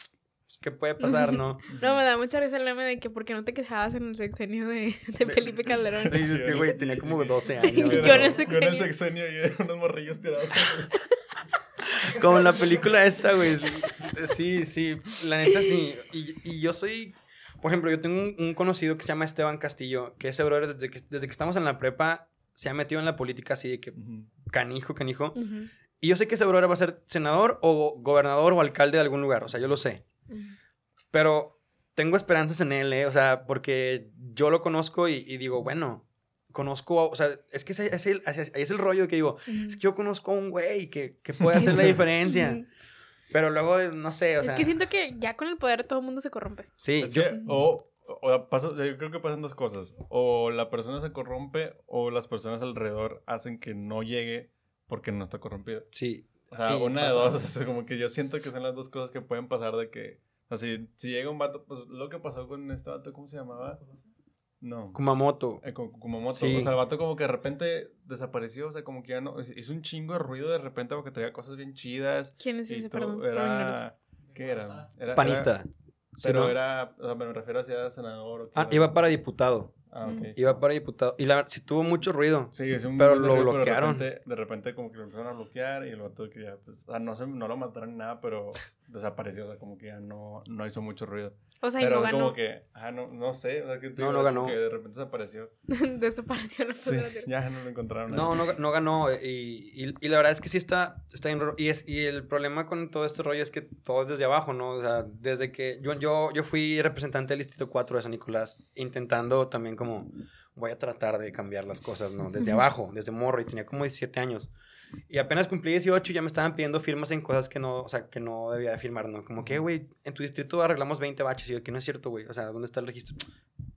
pues, ¿qué puede pasar, no? No, me da mucha risa el meme de que porque no te quejabas en el sexenio de, de Felipe Calderón. Sí, es que, güey, tenía como 12 Yo años. en el Yo en el sexenio. y unos morrillos tirados. Como en la película esta, güey. Sí, sí, la neta sí. Y, y yo soy, por ejemplo, yo tengo un, un conocido que se llama Esteban Castillo, que ese brother desde que, desde que estamos en la prepa se ha metido en la política así de que canijo, canijo. Y yo sé que ese brother va a ser senador o gobernador o alcalde de algún lugar, o sea, yo lo sé. Pero tengo esperanzas en él, ¿eh? O sea, porque yo lo conozco y, y digo, bueno, conozco, a- o sea, es que ese es el, es el rollo que digo, es que yo conozco a un güey que, que puede hacer la diferencia. Pero luego, no sé, o sea. es que siento que ya con el poder todo el mundo se corrompe. Sí, Es yo- que, o, o pasa- yo creo que pasan dos cosas. O la persona se corrompe o las personas alrededor hacen que no llegue porque no está corrompido. sí. O sea, Y una de dos. o sea, como que yo siento que son las dos cosas que pueden pasar de que... O sea, si, si llega un vato, pues lo que pasó con este vato, ¿cómo se llamaba? No. Kumamoto. Eh, con Kumamoto. Sí. O sea, el vato como que de repente desapareció. O sea, como que ya no... Hizo un chingo de ruido de repente porque traía cosas bien chidas. ¿Quién es ese? Perdón. Era... ¿Qué era? Era- Panista. era- Sí, pero ¿no? era... O sea, me refiero a si era senador o qué Ah, era. iba para diputado. Ah, ok. Iba para diputado. Y la verdad, sí tuvo mucho ruido. Sí, es un Pero lo ruido, bloquearon. de, repente, de repente como que lo empezaron a bloquear y el vato que ya, pues, o sea, no, se, no lo mataron ni nada, pero desapareció, o sea, como que ya no, no hizo mucho ruido. O sea, y pero no es ganó. como que, ah, no, no sé, o sea, que No, no ganó. que de repente desapareció. Desapareció la Sí, ya no lo encontraron. No, no, no ganó. Y, y, y la verdad es que sí está, está raro. Y, es, y el problema con todo este rollo es que todo es desde abajo, ¿no? O sea, desde que yo, yo, yo fui representante del Distrito 4 de San Nicolás, intentando también como, voy a tratar de cambiar las cosas, ¿no? Desde abajo, desde morro, y tenía como 17 años. Y apenas cumplí 18 y ya me estaban pidiendo firmas en cosas que no, o sea, que no debía de firmar, ¿no? Como que, güey, en tu distrito arreglamos 20 baches. Y yo, que no es cierto, güey. O sea, ¿dónde está el registro?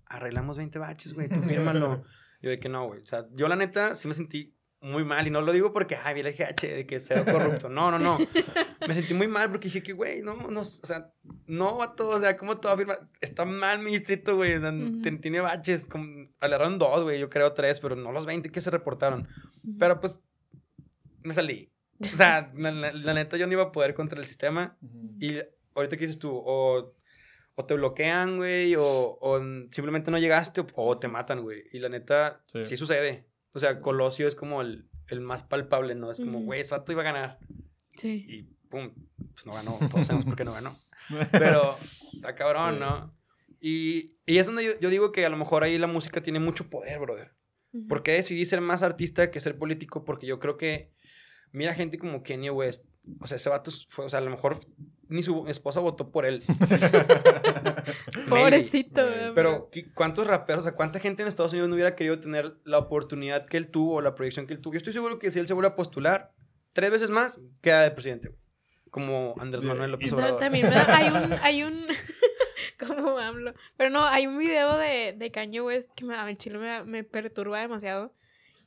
Arreglamos 20 baches, güey, tú fírmalo. Yo de que no, güey. O sea, yo la neta sí me sentí muy mal. Y no lo digo porque, ay, vi el GH de que sea corrupto. No, no, no. Me sentí muy mal porque dije que, güey, no, no, o sea, no, vato, o sea, ¿cómo te va a firmar? Está mal mi distrito, güey. O sea, Ujú. ten- tiene baches. Como, agarraron dos, güey, yo creo tres, pero no los 20 que se reportaron. Ujú. Pero pues, me salí. O sea, la, la- la neta yo no iba a poder contra el sistema. Y ahorita que dices tú, o, o te bloquean, güey, o, o simplemente no llegaste, o, o te matan, güey. Y la neta, sí. Sí. sucede. O sea, Colosio es como el, el más palpable, ¿no? Es como, güey, ese vato iba a ganar. Sí. Y pum, pues no ganó. Todos sabemos por qué no ganó. Pero está cabrón, Sí. ¿no? Y, y es donde yo, yo digo que a lo mejor ahí la música tiene mucho poder, brother. Ujú. ¿Por qué decidí ser más artista que ser político? Porque yo creo que, mira gente como Kanye West. O sea, ese vato fue, o sea, a lo mejor ni su esposa votó por él. Pobrecito. Pero, ¿qué- ¿cuántos raperos, o sea, cuánta gente en Estados Unidos no hubiera querido tener la oportunidad que él tuvo o la proyección que él tuvo? Yo estoy seguro que si él se vuelve a postular tres veces más, queda de presidente. Como Andrés Manuel López Obrador. también me da- hay un, hay un, como hablo, pero no, hay un video de, de Kanye West que me, a mí chile me, me perturba demasiado,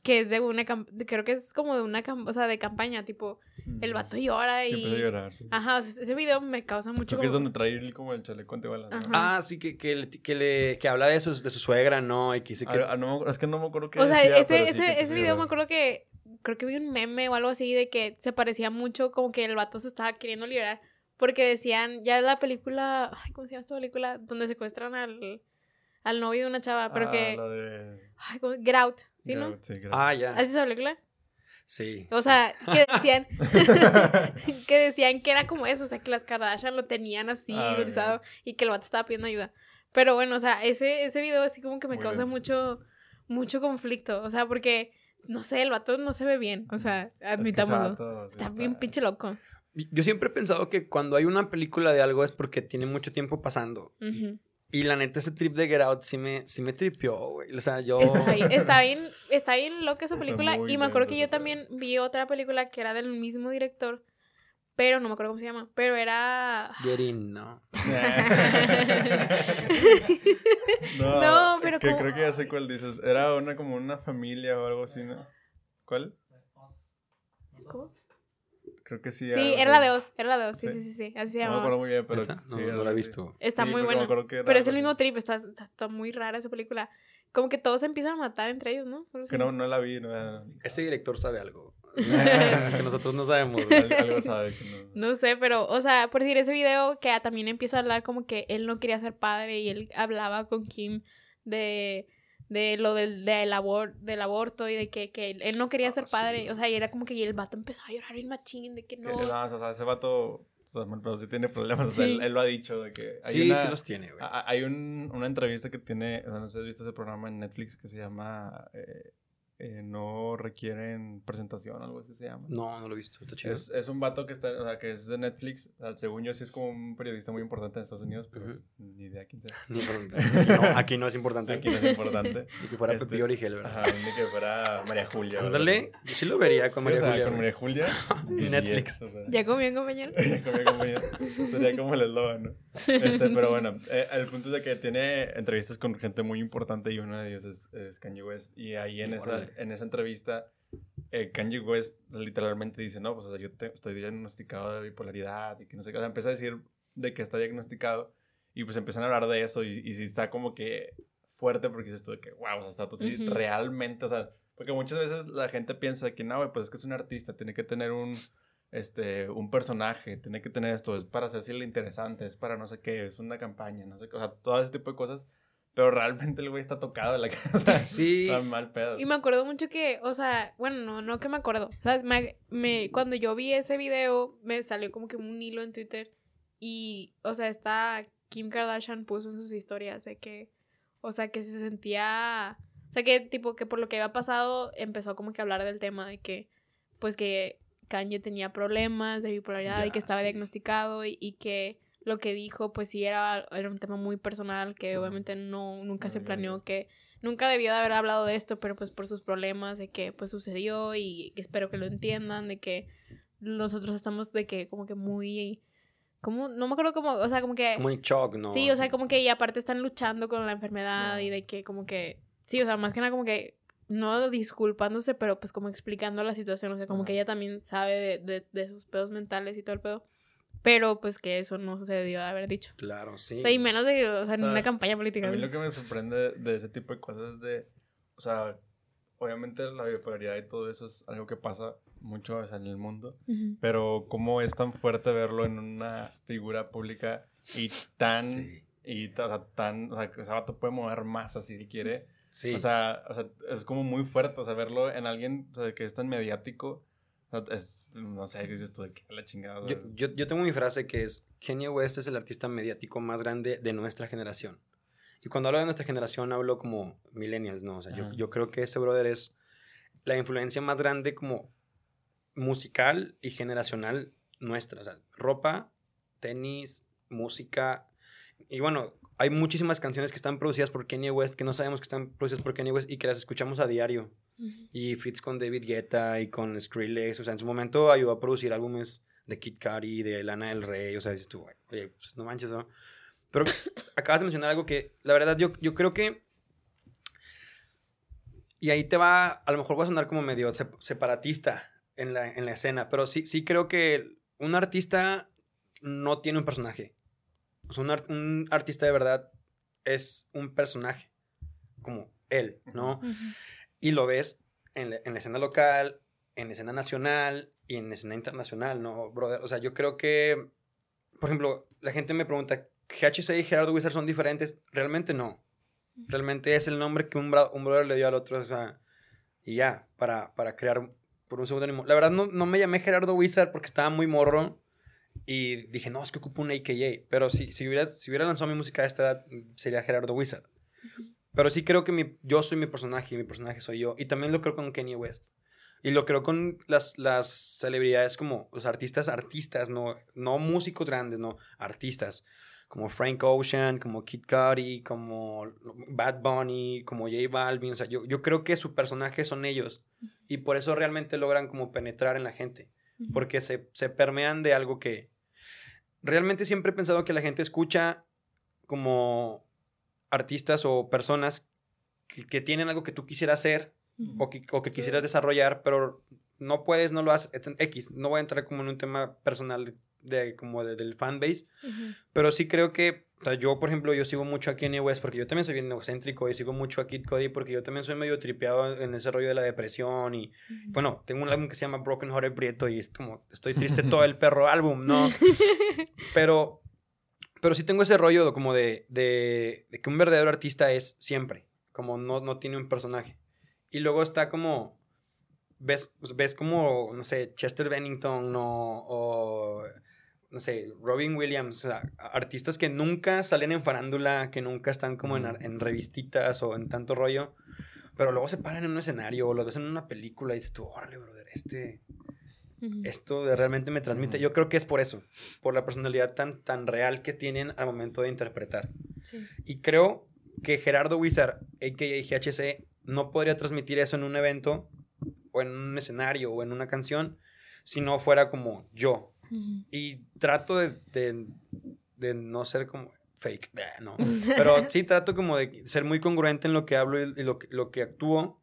que es de una, creo que es como de una, cam- o sea, de campaña, tipo, el vato llora a y, llorar, sí. ajá, o sea, ese video me causa mucho Creo que es donde trae el- como el chaleco antibalas. ¿no? Ah, sí, que, que, le- que, le, que habla de su, de su suegra, ¿no? Y que dice que... Ah, ah, no me- es que no me acuerdo qué O sea, decía, ese, sí ese, que ese video me acuerdo que, creo que vi un meme o algo así de que se parecía mucho como que el vato se estaba queriendo liberar. Porque decían, ya la película, ay, ¿cómo se llama esta película? Donde secuestran al, al novio de una chava, pero Ah, que, la de... ay, ¿cómo? ¿Sí, no? Sí, Gout. ah, ¿Has ya. visto esa película? Sí. O sí. sea, que decían, que decían que era como eso, o sea, que las Kardashian lo tenían así, Ah, guardado, y que el vato estaba pidiendo ayuda. Pero bueno, o sea, ese, ese video así como que me Muy causa denso. mucho, mucho conflicto, o sea, porque, no sé, el vato no se ve bien, o sea, Es que admitámoslo. vato, sí Está bien pinche loco. Yo siempre he pensado que cuando hay una película de algo es porque tiene mucho tiempo pasando. Ujú. Y la neta, ese trip de Get Out sí me, sí me tripió, güey. O sea, yo... Está bien, está bien, está bien loca esa película. Y me acuerdo que yo también vi otra película que era del mismo director, pero no me acuerdo cómo se llama, pero era... Get In, ¿no? no, No, pero que como- creo que ya sé cuál dices. Era una como una familia o algo así, ¿no? ¿Cuál? ¿Cómo? Creo que sí. Sí, algo era la de Oz, era la de Oz, sí, Sí. sí, sí, sí, así se No me acuerdo muy bien, pero. No, sí, no la he visto. Está Sí, muy buena. Pero es el mismo trip, está, está, está muy rara esa película. Como que todos se empiezan a matar entre ellos, ¿no? Que no, no la vi, no, Ese director sabe algo. que nosotros no sabemos. güey. Al- algo sabe que no. No sé, pero, o sea, por decir ese video que también empieza a hablar como que él no quería ser padre y él hablaba con Kim de, de lo del, del, abor- del aborto y de que, que él, él no quería Ah, ser padre. sí. O sea, y era como que y el vato empezaba a llorar el machín de que Que- no. o sea, ese vato, o sea, mal, pero sí tiene problemas. O sea, Sí. él, él lo ha dicho de que hay Sí, una, sí los tiene, güey. hay un- una entrevista que tiene, o sea, no sé si has visto ese programa en Netflix que se llama eh, eh, No requieren presentación, algo así se llama. No, no lo he visto. Está chido. Es, es un vato que está, o sea, que es de Netflix. O sea, según yo, sí es como un periodista muy importante en Estados Unidos, pero Ujú. ni idea quién sea. No, pero aquí, no, aquí no es importante. Aquí no es importante. Ni que fuera Este, Pepe Origel, Ajá, ¿verdad? ni que fuera María Julia. Ándale, yo sí lo vería con Sí, María o sea, Julia. Con. María Julia. Y Netflix. o sea, ¿Ya comió, compañero? ya comía con María. Sería como el eslogan, ¿no? Este, pero bueno, eh, el punto es de que tiene entrevistas con gente muy importante y una de ellas es, es Kanye West. Y ahí en esa. En esa entrevista, eh, Kanye West literalmente dice, no, pues o sea, yo te- estoy diagnosticado de bipolaridad y que no sé qué. O sea, empieza a decir de que está diagnosticado y pues empiezan a hablar de eso y, y sí está como que fuerte porque dices tú de que, wow, o sea, está todo así Ujú. realmente, o sea, porque muchas veces la gente piensa que no, pues es que es un artista, tiene que tener un este, un personaje, tiene que tener esto, es para hacerse el interesante, es para no sé qué, es una campaña, no sé qué, o sea, todo ese tipo de cosas, pero realmente el güey está tocado de la cabeza. Sí. Está mal pedo. Y me acuerdo mucho que, o sea, bueno, no, no que me acuerdo. O sea, me, me- cuando yo vi ese video, me salió como que un hilo en Twitter. Y, o sea, está Kim Kardashian puso en sus historias de que, o sea, que se sentía, o sea, que tipo que por lo que había pasado empezó como que a hablar del tema de que, pues que Kanye tenía problemas de bipolaridad y que estaba sí. diagnosticado y, y que lo que dijo, pues sí era, era un tema muy personal que obviamente no, nunca se planeó que nunca debió de haber hablado de esto, pero pues por sus problemas de que pues sucedió y espero que lo entiendan, de que nosotros estamos de que como que muy, como, no me acuerdo cómo, o sea, como que... Como en shock, ¿no? Sí, o sea, como que y aparte están luchando con la enfermedad y de que como que, sí, o sea, más que nada como que no disculpándose, pero pues como explicando la situación, o sea, como que ella también sabe de, de, de sus pedos mentales y todo el pedo, pero pues que eso no se debió de haber dicho. Claro, sí. O sea, y menos de, o sea, en O sea, una campaña política. A mí lo que me sorprende de ese tipo de cosas es de, o sea, obviamente la bipolaridad y todo eso es algo que pasa mucho o sea, en el mundo, Ujú. pero cómo es tan fuerte verlo en una figura pública y tan Sí. y o sea, tan, o sea, que ese vato puede mover masas si quiere. Sí. O sea, o sea, es como muy fuerte, o sea, verlo en alguien o sea, que es tan mediático. Es, no sé, Yo, yo, yo tengo mi frase que es, Kanye West es el artista mediático más grande de nuestra generación. Y cuando hablo de nuestra generación hablo como millennials, ¿no? O sea, yo, yo creo que ese brother es la influencia más grande como musical y generacional nuestra. O sea, ropa, tenis, música. Y bueno, hay muchísimas canciones que están producidas por Kanye West que no sabemos que están producidas por Kanye West y que las escuchamos a diario. Y fits con David Guetta y con Skrillex. O sea, en su momento ayudó a producir álbumes de Kid Cudi, de Lana del Rey. O sea, dices tú, "Güey, oye, pues no manches, ¿no? Pero acabas de mencionar algo que, la verdad, yo, yo creo que. Y ahí te va, a lo mejor va a sonar como medio sep- separatista en la, en la escena, pero sí, sí creo que un artista no tiene un personaje. O sea, un, ar- un artista de verdad es un personaje, como él, ¿no? Y lo ves en la, en la escena local, en la escena nacional y en la escena internacional, ¿no, brother? O sea, yo creo que, por ejemplo, la gente me pregunta, ¿GHC y Gerardo Wizard son diferentes? Realmente no. Realmente es el nombre que un, bra- un brother le dio al otro, o sea, y ya, para, para crear por un seudónimo. La verdad, no, no me llamé Gerardo Wizard porque estaba muy morro y dije, no, es que ocupo un AKA. Pero si, si, hubiera, si hubiera lanzado mi música a esta edad, sería Gerardo Wizard. Pero sí creo que mi, yo soy mi personaje y mi personaje soy yo. Y también lo creo con Kanye West. Y lo creo con las, las celebridades como los artistas, artistas, no, no músicos grandes, no, artistas. Como Frank Ocean, como Kid Cudi, como Bad Bunny, como J Balvin. O sea, yo, yo creo que su personaje son ellos. Y por eso realmente logran como penetrar en la gente. Porque se, se permean de algo que... Realmente siempre he pensado que la gente escucha como artistas o personas que, que tienen algo que tú quisieras hacer o que, o que quisieras desarrollar, pero no puedes, no lo haces. X, no voy a entrar como en un tema personal de, de- como de- del fanbase, Ujú. pero sí creo que, o sea, yo, por ejemplo, yo sigo mucho a Kanye West porque yo también soy bien egocéntrico y sigo mucho a Kid Cudi porque yo también soy medio tripeado en ese rollo de la depresión y, bueno, tengo un álbum que se llama Broken Hearted Prieto y es como, estoy triste todo el perro álbum, ¿no? Pero, pero sí tengo ese rollo como de, de, de que un verdadero artista es siempre, como no, no tiene un personaje. Y luego está como, ves, pues, ves como, no sé, Chester Bennington ¿no? o, no sé, Robin Williams, o sea, artistas que nunca salen en farándula, que nunca están como en, en revistitas o en tanto rollo, pero luego se paran en un escenario o lo ves en una película y dices tú, órale, brother, este Ujú. esto de- realmente me transmite. Ujú. Yo creo que es por eso, por la personalidad tan, tan real que tienen al momento de interpretar. Sí. Y creo que Gerardo Wizard, a.k.a. GHC, no podría transmitir eso en un evento o en un escenario o en una canción si no fuera como yo. Ujú. Y trato de, de- de no ser como fake, eh, no. Pero sí trato como de ser muy congruente en lo que hablo y, y lo, que- lo que actúo.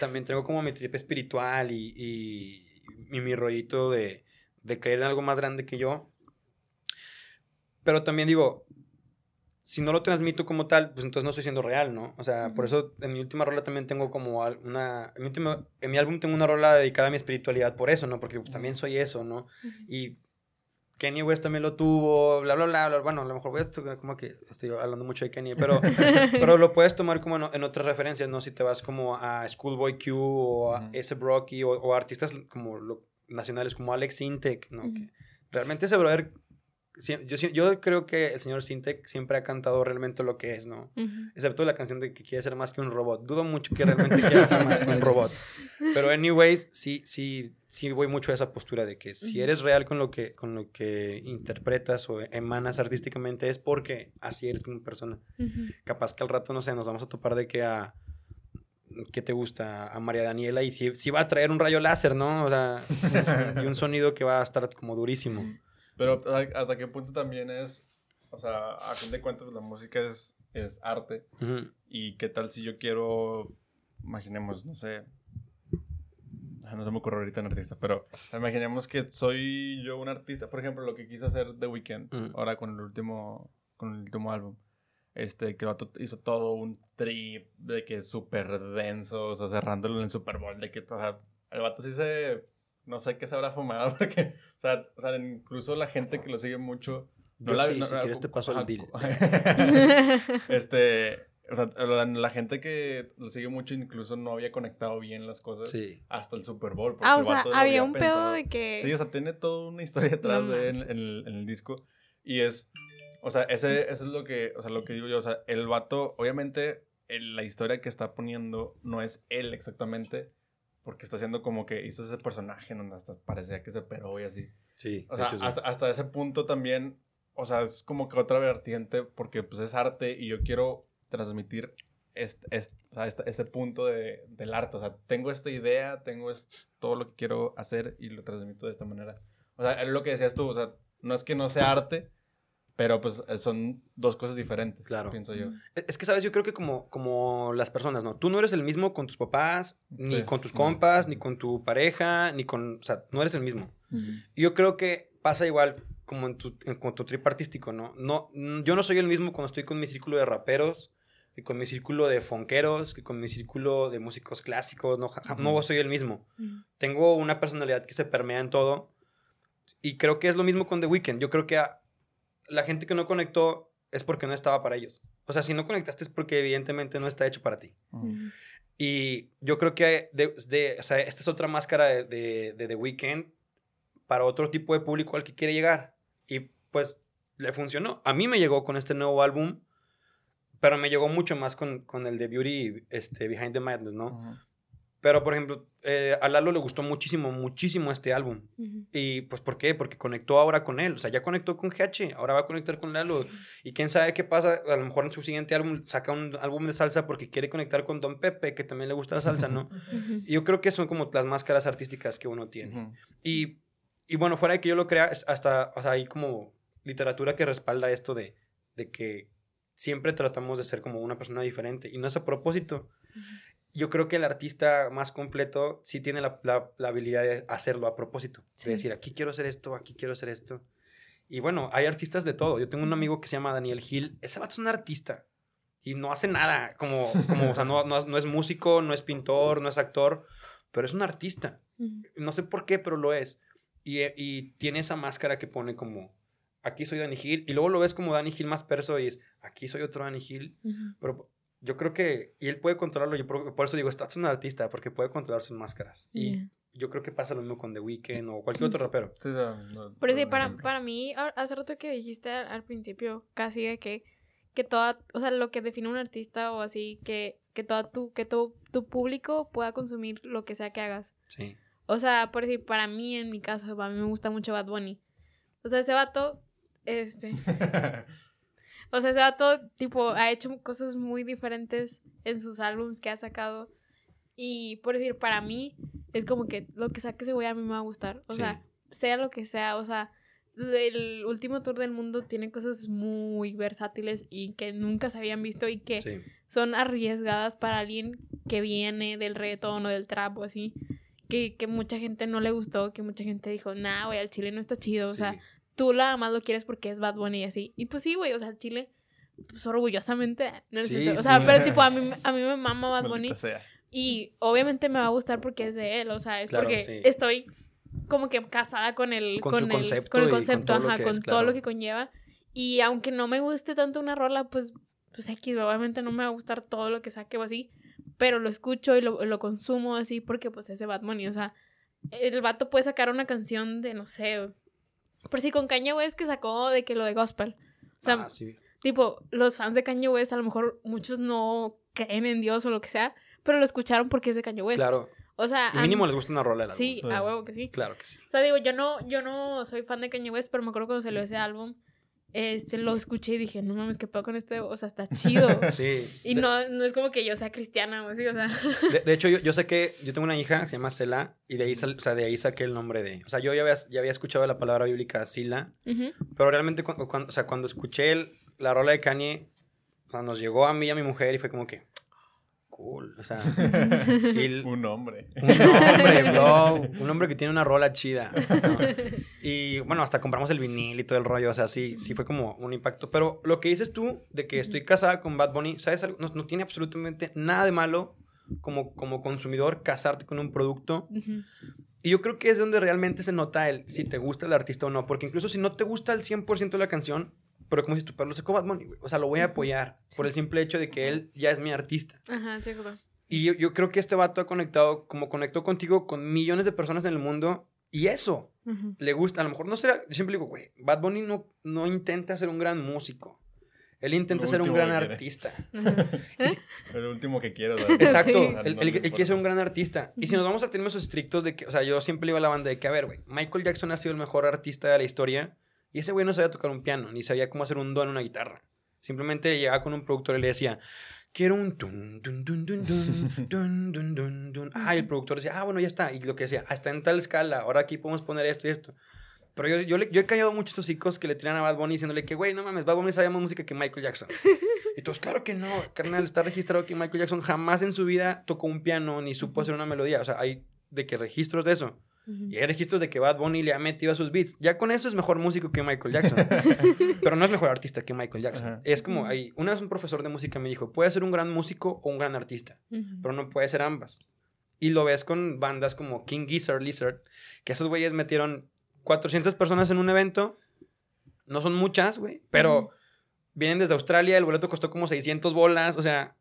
También tengo como mi trip espiritual y, y- y mi rollito de, de creer en algo más grande que yo. Pero también digo, si no lo transmito como tal, pues entonces no estoy siendo real, ¿no? O sea, por eso en mi última rola también tengo como una... En mi, último- en mi álbum tengo una rola dedicada a mi espiritualidad por eso, ¿no? Porque pues, también soy eso, ¿no? Y Kanye West también lo tuvo, bla, bla, bla, bla. Bueno, a lo mejor voy a esto- como que estoy hablando mucho de Kanye, pero, pero lo puedes tomar como en, en otras referencias, ¿no? Si te vas como a Schoolboy Q o a Ujú. S. Brocky o, o artistas como lo- nacionales como Alex Sintek, ¿no? Ujú. Que realmente ese brother, yo, yo creo que el señor Sintek siempre ha cantado realmente lo que es, ¿no? Ujú. Excepto la canción de que quiere ser más que un robot. Dudo mucho que realmente quiera ser más que un robot. Pero anyways, sí, sí, sí voy mucho a esa postura de que si eres real con lo que, con lo que interpretas o emanas artísticamente es porque así eres como persona. Capaz que al rato, no sé, nos vamos a topar de que a... ¿Qué te gusta? A María Daniela y si, si va a traer un rayo láser, ¿no? O sea, y un sonido que va a estar como durísimo. Pero ¿hasta hasta qué punto también es, o sea, a fin de cuentas la música es, es arte. ¿Y qué tal si yo quiero, imaginemos, no sé, no se me ocurre ahorita un artista, pero imaginemos que soy yo un artista, por ejemplo, lo que quiso hacer The Weeknd, Mm. ahora con el último, con el último álbum. Este, que el vato hizo todo un trip de que súper denso, o sea, cerrándolo en el Super Bowl, de que, o sea, el vato sí se, no sé qué se habrá fumado, porque, o sea, o sea, incluso la gente que lo sigue mucho, Yo sí, si quieres te paso el deal. este, o sea, la, gente que lo sigue mucho incluso no había conectado bien las cosas Sí. hasta el Super Bowl. Ah, o sea, había un pedo pensado. de que... Sí, o sea, tiene toda una historia detrás No de él en, el, en el disco. Y es, o sea, ese, eso es lo que, o sea, lo que digo yo. O sea, el vato, obviamente, el- la historia que está poniendo no es él exactamente. Porque está haciendo como que hizo ese personaje en donde hasta parecía que se operó y así. Sí, O sea, hecho sí. hasta, hasta ese punto también, o sea, es como que otra vertiente porque pues es arte y yo quiero transmitir este, este, o sea, este, este punto de, del arte. O sea, tengo esta idea, tengo es- todo lo que quiero hacer y lo transmito de esta manera. O sea, es lo que decías tú, o sea, no es que no sea arte, pero pues eh, son dos cosas diferentes, Claro. pienso yo. Es es que, ¿sabes? Yo creo que como, como las personas, ¿no? Tú no eres el mismo con tus papás, ni Sí. con tus Mm. compas, ni con tu pareja, ni con... O sea, no eres el mismo. Yo creo que pasa igual como en tu, en, con tu trip artístico, ¿no? no Yo no soy el mismo cuando estoy con mi círculo de raperos, que con mi círculo de fonqueros, que con mi círculo de músicos clásicos, no, ja- no soy el mismo. Ujú. Tengo una personalidad que se permea en todo. Y creo que es lo mismo con The Weeknd. Yo creo que a- la gente que no conectó es porque no estaba para ellos. O sea, si no conectaste es porque evidentemente no está hecho para ti. Ujú. Y yo creo que de, de- o sea, esta es otra máscara de, de, de The Weeknd para otro tipo de público al que quiere llegar. Y pues le funcionó. A mí me llegó con este nuevo álbum, pero me llegó mucho más con, con el de Beauty este, Behind the Madness, ¿no? Ujú. Pero, por ejemplo, eh, a Lalo le gustó muchísimo, muchísimo este álbum. Ujú. Y pues, ¿por qué? Porque conectó ahora con él. O sea, ya conectó con GH, ahora va a conectar con Lalo. Y quién sabe qué pasa. A lo mejor en su siguiente álbum saca un álbum de salsa porque quiere conectar con Don Pepe, que también le gusta la salsa, ¿no? Ujú. Y yo creo que son como las máscaras artísticas que uno tiene. Y, y bueno, fuera de que yo lo crea, hasta, o sea, hay como literatura que respalda esto de, de que siempre tratamos de ser como una persona diferente. Y no es a propósito. Yo creo que el artista más completo sí tiene la, la- la habilidad de hacerlo a propósito. Sí. De decir, aquí quiero hacer esto, aquí quiero hacer esto. Y bueno, hay artistas de todo. Yo tengo un amigo que se llama Daniel Gil. Ese vato es un artista. Y no hace nada. Como, como o sea, no, no, no es músico, no es pintor, no es actor. Pero es un artista. No sé por qué, pero lo es. Y, y tiene esa máscara que pone como, aquí soy Danny Hill. Y luego lo ves como Danny Hill más perso y es, aquí soy otro Danny Hill. Pero yo creo que, y él puede controlarlo. Yo por, por eso digo, estás un artista, porque puede controlar sus máscaras. Y yo creo que pasa lo mismo con The Weeknd o cualquier otro rapero. Sí, o sea, no- Pero sí, no- para, para mí, a- hace rato que dijiste al, al principio, casi de que, que toda, o sea, lo que define un artista o así, que, que toda tu, que tu, tu público pueda consumir lo que sea que hagas. Sí. O sea, por decir, para mí, en mi caso, a mí me gusta mucho Bad Bunny. O sea, ese vato, este, o sea, ese vato, tipo, ha hecho cosas muy diferentes en sus álbumes que ha sacado. Y, por decir, para mí, es como que lo que saque ese güey a mí me va a gustar. O Sí. sea, sea lo que sea, o sea, el último tour del mundo tiene cosas muy versátiles y que nunca se habían visto y que Sí. son arriesgadas para alguien que viene del reggaetón o del trap o así. Que, que mucha gente no le gustó, que mucha gente dijo, nah, güey, al chile no está chido. O sea, tú nada más lo quieres porque es Bad Bunny y así. Y pues sí, güey, o sea, chile, pues orgullosamente. no Sí, necesito- o sea, sí. pero tipo, a mí, a mí me mama Bad Bunny. Sea. Y obviamente me va a gustar porque es de él, o sea, es Claro, porque sí. estoy como que casada con el, Con con, el, concepto con el y con concepto, todo lo ajá, que con es, todo claro. lo que conlleva. Y aunque no me guste tanto una rola, pues, pues X, obviamente no me va a gustar todo lo que saque o así, pero lo escucho y lo, lo consumo así porque pues es de Bad Bunny, o sea, el vato puede sacar una canción de, no sé, por si con Kanye West que sacó de que lo de gospel. O sea, Ah, sí. Tipo, los fans de Kanye West, a lo mejor muchos no creen en Dios o lo que sea, pero lo escucharon porque es de Kanye West. Claro. O sea, Y a mínimo mí- les gusta una rola del álbum. sí, Sí. a huevo que sí. Claro que sí. O sea, digo, yo no, yo no soy fan de Kanye West, pero me acuerdo cuando salió ese álbum, este, lo escuché y dije, no mames, qué pedo con este, o sea, está chido. Sí. y De- no, no es como que yo sea cristiana o así, o sea. De, de hecho, yo, yo sé que yo tengo una hija que se llama Sela y de ahí, sal- o sea, de ahí saqué el nombre de... O sea, yo ya había, ya había escuchado la palabra bíblica Sila, pero realmente cuando, cuando, o sea, cuando escuché el- la rola de Kanye, o sea, nos llegó a mí y a mi mujer y fue como que... Cool, o sea... Un hombre. un hombre, bro. Un hombre que tiene una rola chida. ¿no? Y bueno, hasta compramos el vinil y todo el rollo. O sea, sí, sí fue como un impacto. Pero lo que dices tú de que estoy casada con Bad Bunny, ¿sabes algo? No, no tiene absolutamente nada de malo como, como consumidor casarte con un producto. Y yo creo que es donde realmente se nota el si te gusta el artista o no. Porque incluso si no te gusta el 100% de la canción, pero como si tu perro lo sacó Bad Bunny, güey, O sea, lo voy a apoyar por el simple hecho de que él ya es mi artista. Ajá, seguro. Y yo, yo creo que este vato ha conectado, como conectó contigo, con millones de personas en el mundo. Y eso Ujú. le gusta. A lo mejor no será. Yo siempre digo, güey, Bad Bunny no, no intenta ser un gran músico. Él intenta Lo ser un gran artista. El último que quiero. ¿verdad? Exacto. Sí. Él, quiere ser un gran artista. Y si nos vamos a términos estrictos de que, o sea, yo siempre le digo a la banda de que, a ver, güey, Michael Jackson ha sido el mejor artista de la historia. Y ese güey no sabía tocar un piano, ni sabía cómo hacer un do en una guitarra. Simplemente llegaba con un productor y le decía, quiero un dun, dun, dun, dun, dun, dun, dun, dun. Ah, y el productor decía, ah, bueno, ya está. Y lo que decía, está en tal escala, ahora aquí podemos poner esto y esto. Pero yo, yo, yo he callado muchos hocicos que le tiran a Bad Bunny diciéndole que, güey, no mames, Bad Bunny sabe más música que Michael Jackson. Y todos, claro que no, carnal, está registrado que Michael Jackson jamás en su vida tocó un piano ni supo hacer una melodía. O sea, hay de que registros de eso. Y hay registros de que Bad Bunny le ha metido a sus beats. Ya con eso es mejor músico que Michael Jackson. Pero no es mejor artista que Michael Jackson. Es como, hay, una vez un profesor de música me dijo, puede ser un gran músico o un gran artista, pero no puede ser ambas. Y lo ves con bandas como King Gizzard Lizard, que esos güeyes metieron 400 personas en un evento. No son muchas, güey, pero vienen desde Australia, el boleto costó como 600 bolas, o sea,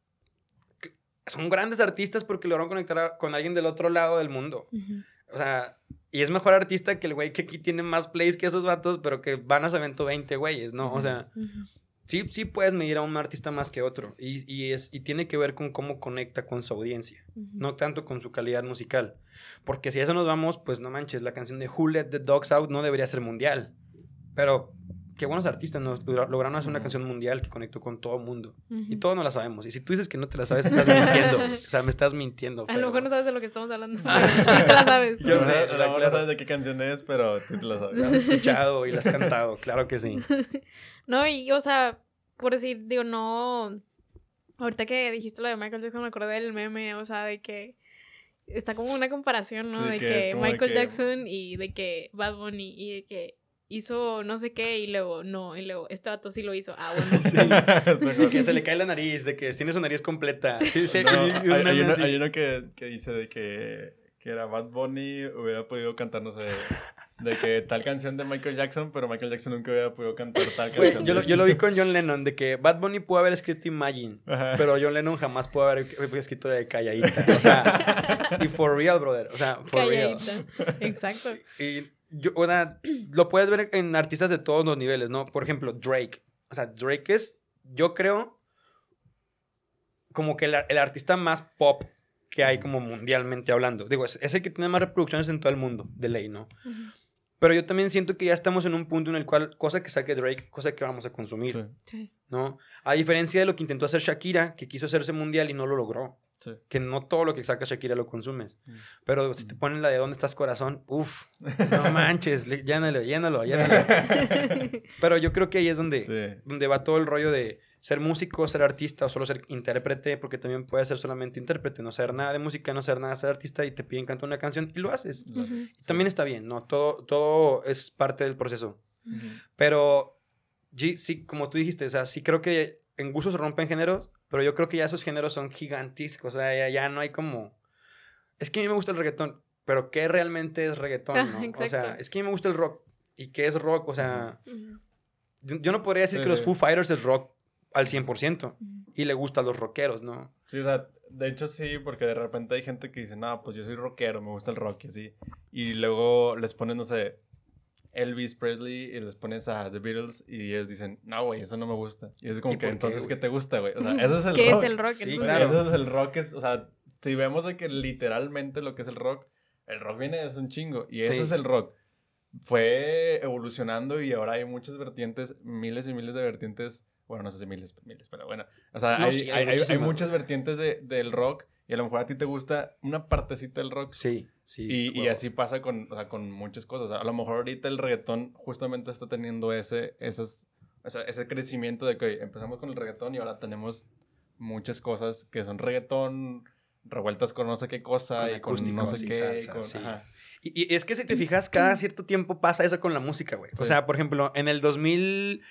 son grandes artistas porque lograron conectar a- con alguien del otro lado del mundo. Ujú. O sea, y es mejor artista que el güey que aquí tiene más plays que esos vatos, pero que van a su evento 20 güeyes, ¿no? O sea, Ujú. sí, sí puedes medir a un artista más que otro. Y, y es, y tiene que ver con cómo conecta con su audiencia, no tanto con su calidad musical. Porque si a eso nos vamos, pues no manches, la canción de Who Let the Dogs Out no debería ser mundial. Pero qué buenos artistas nos logra- lograron hacer una canción mundial que conectó con todo el mundo. Y Ujú. todos no la sabemos. Y si tú dices que no te la sabes, estás mintiendo. O sea, me estás mintiendo. A lo mejor no sabes de lo que estamos hablando. sí te la sabes. Yo sé, sea, la- a lo mejor claro. no sabes de qué canción es, pero tú te la La has sabes. escuchado y la has cantado, claro que sí. No, y o sea, por decir, digo, no. Ahorita que dijiste lo de Michael Jackson, me acordé del meme, o sea, de que está como una comparación, ¿no? Sí, de que de Michael que- Jackson y de que Bad Bunny y de que hizo no sé qué y luego no, y luego este vato sí lo hizo. Ah, bueno. Es mejor. que se le cae la nariz, de que tiene su nariz completa. Sí, sí, No, hay, un hay uno, hay uno que, que dice de que, que era Bad Bunny hubiera podido cantar, no sé, de que tal canción de Michael Jackson, pero Michael Jackson nunca hubiera podido cantar tal canción. yo, lo, yo lo vi con John Lennon, de que Bad Bunny pudo haber escrito Imagine, Ajá. pero John Lennon jamás pudo haber escrito de Calladita. O sea, y for real, brother. O sea, for real. Calladita. Exacto. Y yo, o sea, lo puedes ver en artistas de todos los niveles, ¿no? Por ejemplo, Drake. O sea, Drake es, yo creo, como que el, ar- el artista más pop que hay como mundialmente hablando. Digo, es, es el que tiene más reproducciones en todo el mundo, de ley, ¿no? Pero yo también siento que ya estamos en un punto en el cual, cosa que saque Drake, cosa que vamos a consumir, Sí, Sí. ¿no? A diferencia de lo que intentó hacer Shakira, que quiso hacerse mundial y no lo logró. Sí. Que no todo lo que saca Shakira lo consumes. Mm. Pero si te ponen la de ¿Dónde estás corazón? Uf, no manches, le- llénalo, llénalo, llénalo. Pero yo creo que ahí es donde, Sí. donde va todo el rollo de ser músico, ser artista o solo ser intérprete, porque también puedes ser solamente intérprete, no saber nada de música, no saber nada de ser artista y te piden cantar una canción y lo haces. Y También está bien, ¿no? Todo, todo es parte del proceso. Ujú. Pero sí, sí, como tú dijiste, o sea, sí creo que en gusto se rompen géneros, pero yo creo que ya esos géneros son gigantescos, o sea, ya, ya no hay como... Es que a mí me gusta el reggaetón, pero ¿qué realmente es reggaetón? Ah, no? O sea, es que a mí me gusta el rock. ¿Y qué es rock? O sea, yo yo no podría decir Sí, que los. Foo Fighters es rock al 100% Ujú. y le gusta a los rockeros, ¿no? Sí, o sea, de hecho sí, porque de repente hay gente que dice, no, pues yo soy rockero, me gusta el rock y así. Y luego les ponen, no sé, Elvis Presley y les pones a The Beatles y ellos dicen, no, güey, eso no me gusta. Y es como ¿Y que qué, entonces, ¿qué te gusta, güey? O sea, eso es el ¿Qué rock. es el rock? Sí, claro. Eso es el rock, es, o sea, si vemos de que literalmente lo que es el rock, el rock viene desde un chingo y eso Sí. es el rock. Fue evolucionando y ahora hay muchas vertientes, miles y miles de vertientes, bueno, no sé si miles, miles, pero bueno, o sea, No, hay, sí, hay hay- hay- muchas vertientes de- del rock y a lo mejor a ti te gusta una partecita del rock Sí, sí. y, y así pasa con, o sea, con muchas cosas. A lo mejor ahorita el reggaetón justamente está teniendo ese, esas, o sea, ese crecimiento de que oye, empezamos con el reggaetón y ahora tenemos muchas cosas que son reggaetón revueltas con no sé qué cosa Con y con acústico, no sé sí, qué. y salsa, con- sí. ajá. Y, y es que si te fijas, cada cierto tiempo pasa eso con la música, güey. O sea, por ejemplo, en el 2000...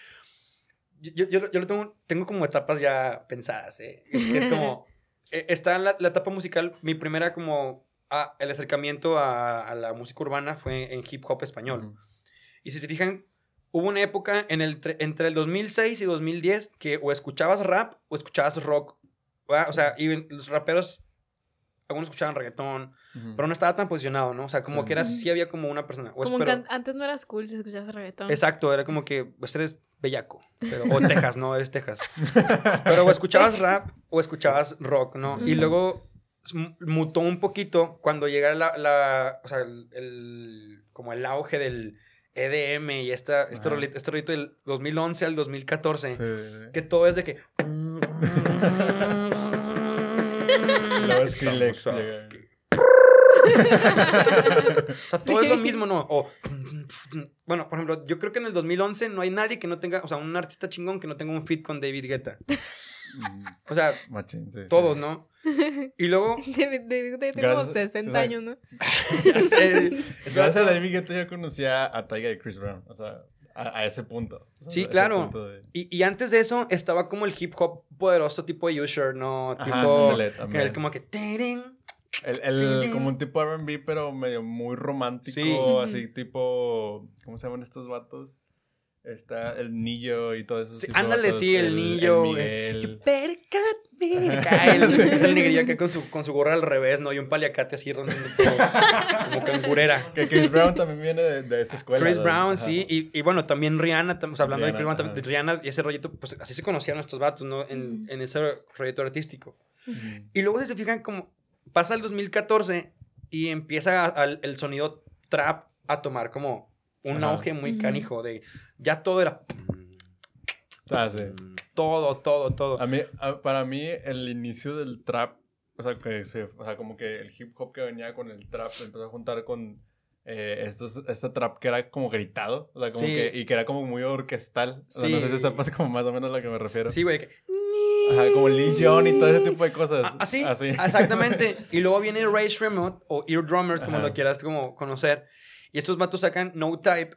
Yo, yo, yo- yo lo tengo, tengo como etapas ya pensadas, ¿eh? Es que es como... eh, está la, la etapa musical, mi primera como a- el acercamiento a, a la música urbana fue en hip hop español. Y si se fijan, hubo una época en el, tre- entre el 2006 y 2010 que o escuchabas rap o escuchabas rock. ¿verdad? O sea, y los raperos, algunos escuchaban reggaetón, pero no estaba tan posicionado, ¿no? O sea, como que era, sí había como una persona. O Como espero- que an- antes no eras cool si escuchabas reggaetón. Exacto, era como que pues eres bellaco. Pero, o Texas, ¿no? Eres Texas. Pero o escuchabas rap o escuchabas rock, ¿no? Y luego mutó un poquito cuando llega la, la- o sea, el, el- como el auge del EDM y esta, este, rolito, este rolito del 2011 al 2014, Sí. que todo es de que... Luego Skrillex. O sea, todo es lo mismo, ¿no? O, bueno, por ejemplo, yo creo que en el 2011 no hay nadie que no tenga, o sea, un artista chingón que no tenga un fit con David Guetta. Ujú. O sea, Machín, sí, sí. todos, ¿no? Y luego, David, Guetta tiene como Gracias- 60 o sea, años, ¿no? ya sé, Gracias a David Guetta yo conocía a Taiga y Chris Brown. O sea, a, a ese punto. O sea, Sí, claro. punto de- Y, y antes de eso estaba como el hip hop poderoso tipo Usher, ¿no? Ajá, tipo, ándale, que también. era como que... "Tirin". El, el- como un tipo R&B, pero medio muy romántico, Sí. así tipo... ¿Cómo se llaman estos vatos? Está el Nillo y todo eso. Sí, ándale, sí, el Nillo, El güey. You Miguel. better cut me. Acá, el- Es el negrillo acá con su, con su gorra al revés, ¿no? Y un paliacate así rondando todo. como cangurera. Que Chris Brown también viene de, de esa escuela. Chris ¿no? Brown, Ajá. sí. Y, y bueno, también Rihanna, estamos hablando de Rihanna, Chris Brown, también, ajá. Rihanna y ese rollito, pues así se conocían nuestros vatos, ¿no? En, en ese rollito artístico. Y luego si se fijan como pasa el 2014 y empieza a- el sonido trap a tomar como un Ajá. auge muy canijo de ya todo era Ah, sí. todo, todo, todo. A mí, a- para mí, el inicio del trap, o sea, que se, o sea, como que el hip hop que venía con el trap se empezó a juntar con eh, estos, este trap que era como gritado, o sea, como Sí. que, y que era como muy orquestal. O sea, no sé si Sí. sepas como más o menos a la que me refiero. Sí, güey. que- Ajá, como Lil Jon y todo ese tipo de cosas. Ah, Así, Así. exactamente. Y luego viene Ray Remote o Ear Drummers, como Ajá. lo quieras como conocer. Y estos vatos sacan No Type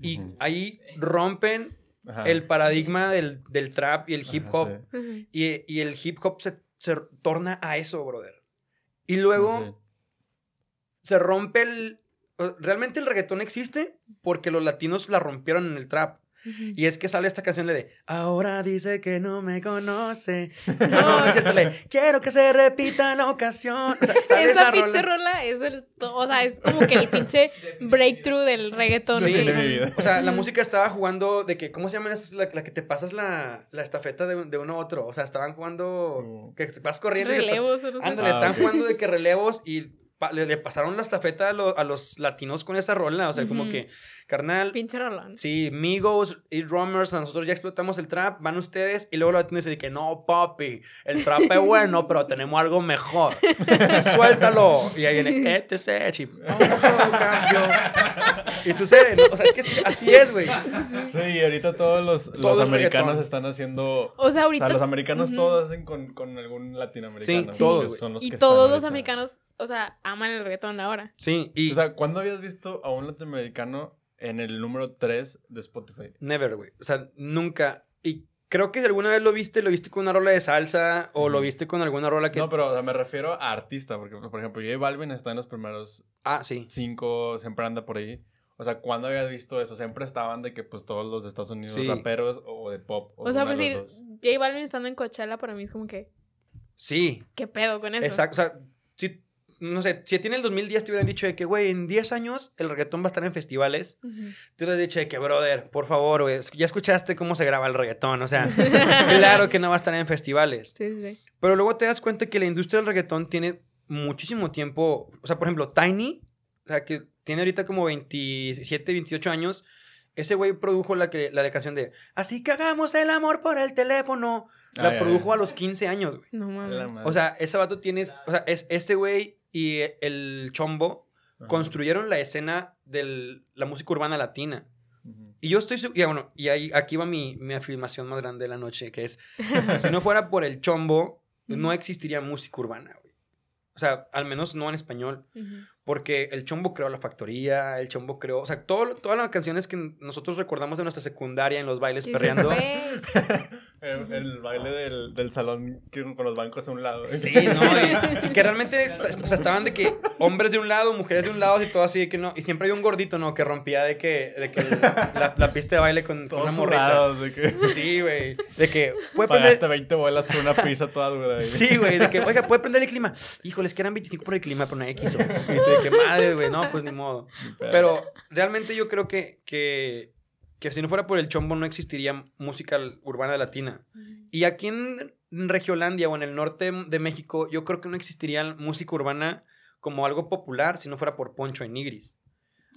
y Ujú. ahí rompen Ajá. el paradigma del, del trap y el hip Ajá, hop. sí. Y, y el hip hop se, se torna a eso, brother. Y luego Sí. se rompe el... Realmente el reggaetón existe porque los latinos la rompieron en el trap. Y es que sale esta canción de Ahora dice que no me conoce. No, es cierto, le Quiero que se repita la ocasión. O sea, sale Esa esa pinche rola. rola es el, o sea, es como que el pinche breakthrough del reggaetón. Sí. De mi vida. O sea, la música estaba jugando de que, ¿cómo se llama? esa? La, la que te pasas la, la estafeta de, de uno a otro. O sea, estaban jugando, Mm. que vas corriendo y Relevos, o no sé. Ándale, Ah, estaban jugando de que relevos y pa- le, le pasaron la estafeta a, lo- a los latinos con esa rola. O sea, como Ujú. que, carnal, Pinche rolón. sí, Migos y Drummers, nosotros ya explotamos el trap, van ustedes. Y luego los latinos dicen que no, papi, el trap es bueno, pero tenemos algo mejor. Suéltalo. Y ahí viene, etc. chip. Oh, cambio. Y sucede, ¿no? O sea, es que sí, así es, güey. Sí, y ahorita todos los, los Todo es americanos reggaetón. están haciendo... O sea, O ahorita. sea, los americanos Ujú. todos hacen con, con algún latinoamericano. Sí, todos, son los Y que están todos los ahorita. americanos, o sea, aman el reggaetón ahora. Sí, y O sea, ¿cuándo habías visto a un latinoamericano en el número 3 de Spotify? never, güey. O sea, nunca. Y creo que si alguna vez lo viste, lo viste con una rola de salsa o lo viste con alguna rola que... No, pero o sea, me refiero a artista, porque por ejemplo, J Balvin está en los primeros Ah, sí. 5, siempre anda por ahí. O sea, ¿cuándo habías visto eso? Siempre estaban de que pues todos los de Estados Unidos Sí. raperos o de pop. O, O sea, los dos. J Balvin estando en Coachella para mí es como que, Sí. ¿qué pedo con eso? Exacto. O sea, si, no sé, si a ti en el 2010 te hubieran dicho de que, güey, en 10 años el reggaetón va a estar en festivales, te hubieras dicho de que, brother, por favor, güey, ya escuchaste cómo se graba el reggaetón. O sea, claro que no va a estar en festivales. Sí, sí, sí. Pero luego te das cuenta que la industria del reggaetón tiene muchísimo tiempo. O sea, por ejemplo, Tiny, o sea, que tiene ahorita como 27, 28 años. Ese güey produjo la, que, la de canción de Así que hagamos el amor por el teléfono. La produjo a los 15 años, güey. No mames. O sea, ese vato tiene. O sea, es este güey y el chombo Ajá. construyeron la escena de la música urbana latina. Y yo estoy. Y bueno, y ahí, aquí va mi, mi afirmación más grande de la noche, que es: si no fuera por el chombo, no existiría música urbana, güey. O sea, al menos no en español. Porque el chombo creó la factoría, el chombo creó. O sea, todo, todas las canciones que nosotros recordamos de nuestra secundaria en los bailes Sí, sí, perreando. güey. El, el baile del, del salón que- con los bancos a un lado. Sí, no, y que realmente, o sea, estaban de que hombres de un lado, mujeres de un lado y todo así de que no. Y siempre había un gordito, ¿no? Que rompía de que, de que la, la pista de baile con, una morrita. sudados, de que Sí, güey. De que, ¿puede prender? pagaste 20 bolas por una pizza toda dura. ahí. Sí, güey, de que, oiga, ¿puede prender el clima? Híjoles, que eran 25 por el clima, pero nadie quiso. Y tú de que, madre, güey, no, pues ni modo. Pero realmente yo creo que, que, que si no fuera por el chombo no existiría música urbana latina. Y aquí en Regiolandia o en el norte de México, yo creo que no existiría música urbana como algo popular si no fuera por Poncho en Nigris.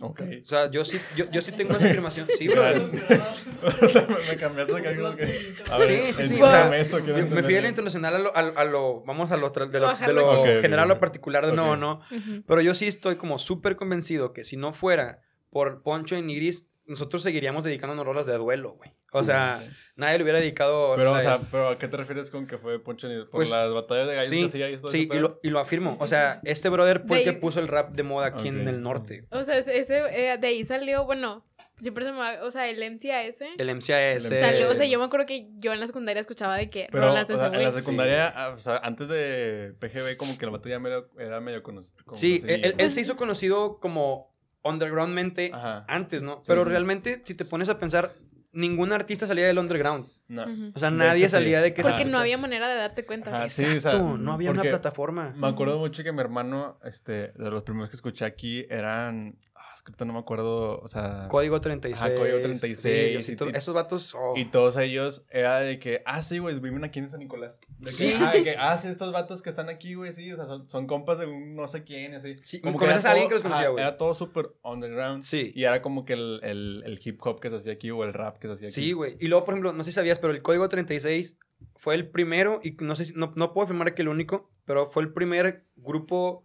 Ok. O sea, yo sí, yo, yo sí tengo esa afirmación. Sí, bro. O sea, me, me cambiaste que... A ver, Sí, sí, eso, Yo me fui a lo internacional a lo, a, a lo- vamos a lo, tra- de lo, de lo Ok, ok, general a lo particular de no, Ok. no. Ujú. Pero yo sí estoy como súper convencido que si no fuera por Poncho en Nigris, nosotros seguiríamos dedicándonos rolas de duelo, güey. O sea, nadie le hubiera dedicado... Pero, la- o sea, pero ¿a qué te refieres con que fue Poncho? ¿Por Pues, las batallas de gallos sí, que hacía y sí, y lo, y lo afirmo. O sea, este brother fue el que ahí- puso el rap de moda aquí en el norte. O sea, ese, eh, de ahí salió, bueno, siempre se me va, o sea, el MCAS. El MCAS. Salió, o sea, yo me acuerdo que yo en la secundaria escuchaba de que Pero, rolas de o sea, ese en la secundaria, ah, o sea, antes de PGB, como que la batalla medio- era medio conocida. Sí, él, él- él se hizo conocido como undergroundmente Ajá. antes, ¿no? Sí, Pero sí. realmente, si te pones a pensar, ningún artista salía del underground. No. O sea, nadie hecho, sí. salía de que... Porque no había manera de darte cuenta. Ajá, sí, Exacto, o sea, no había una plataforma. Me acuerdo mucho que mi hermano, este, de los primeros que escuché aquí eran. Ah, es que no me acuerdo, o sea. Código 36. Ajá, Código 36, sí, así y- y- esos vatos... oh. Y todos ellos era de que, ah, sí, güey, viven aquí en San Nicolás. De que, Sí. ah, de que, ah, sí, estos vatos que están aquí, güey, sí, o sea, son, son compas de un no sé quién, así. Sí, Como conoces era a alguien que los conocía, güey. Era todo súper underground. Sí. Y era como que el, el, el hip hop que se hacía aquí o el rap que se hacía aquí. Sí, güey. Y luego, por ejemplo, no sé si sabías, pero el Código 36 fue el primero, y no sé si, no, no puedo afirmar que el único, pero fue el primer grupo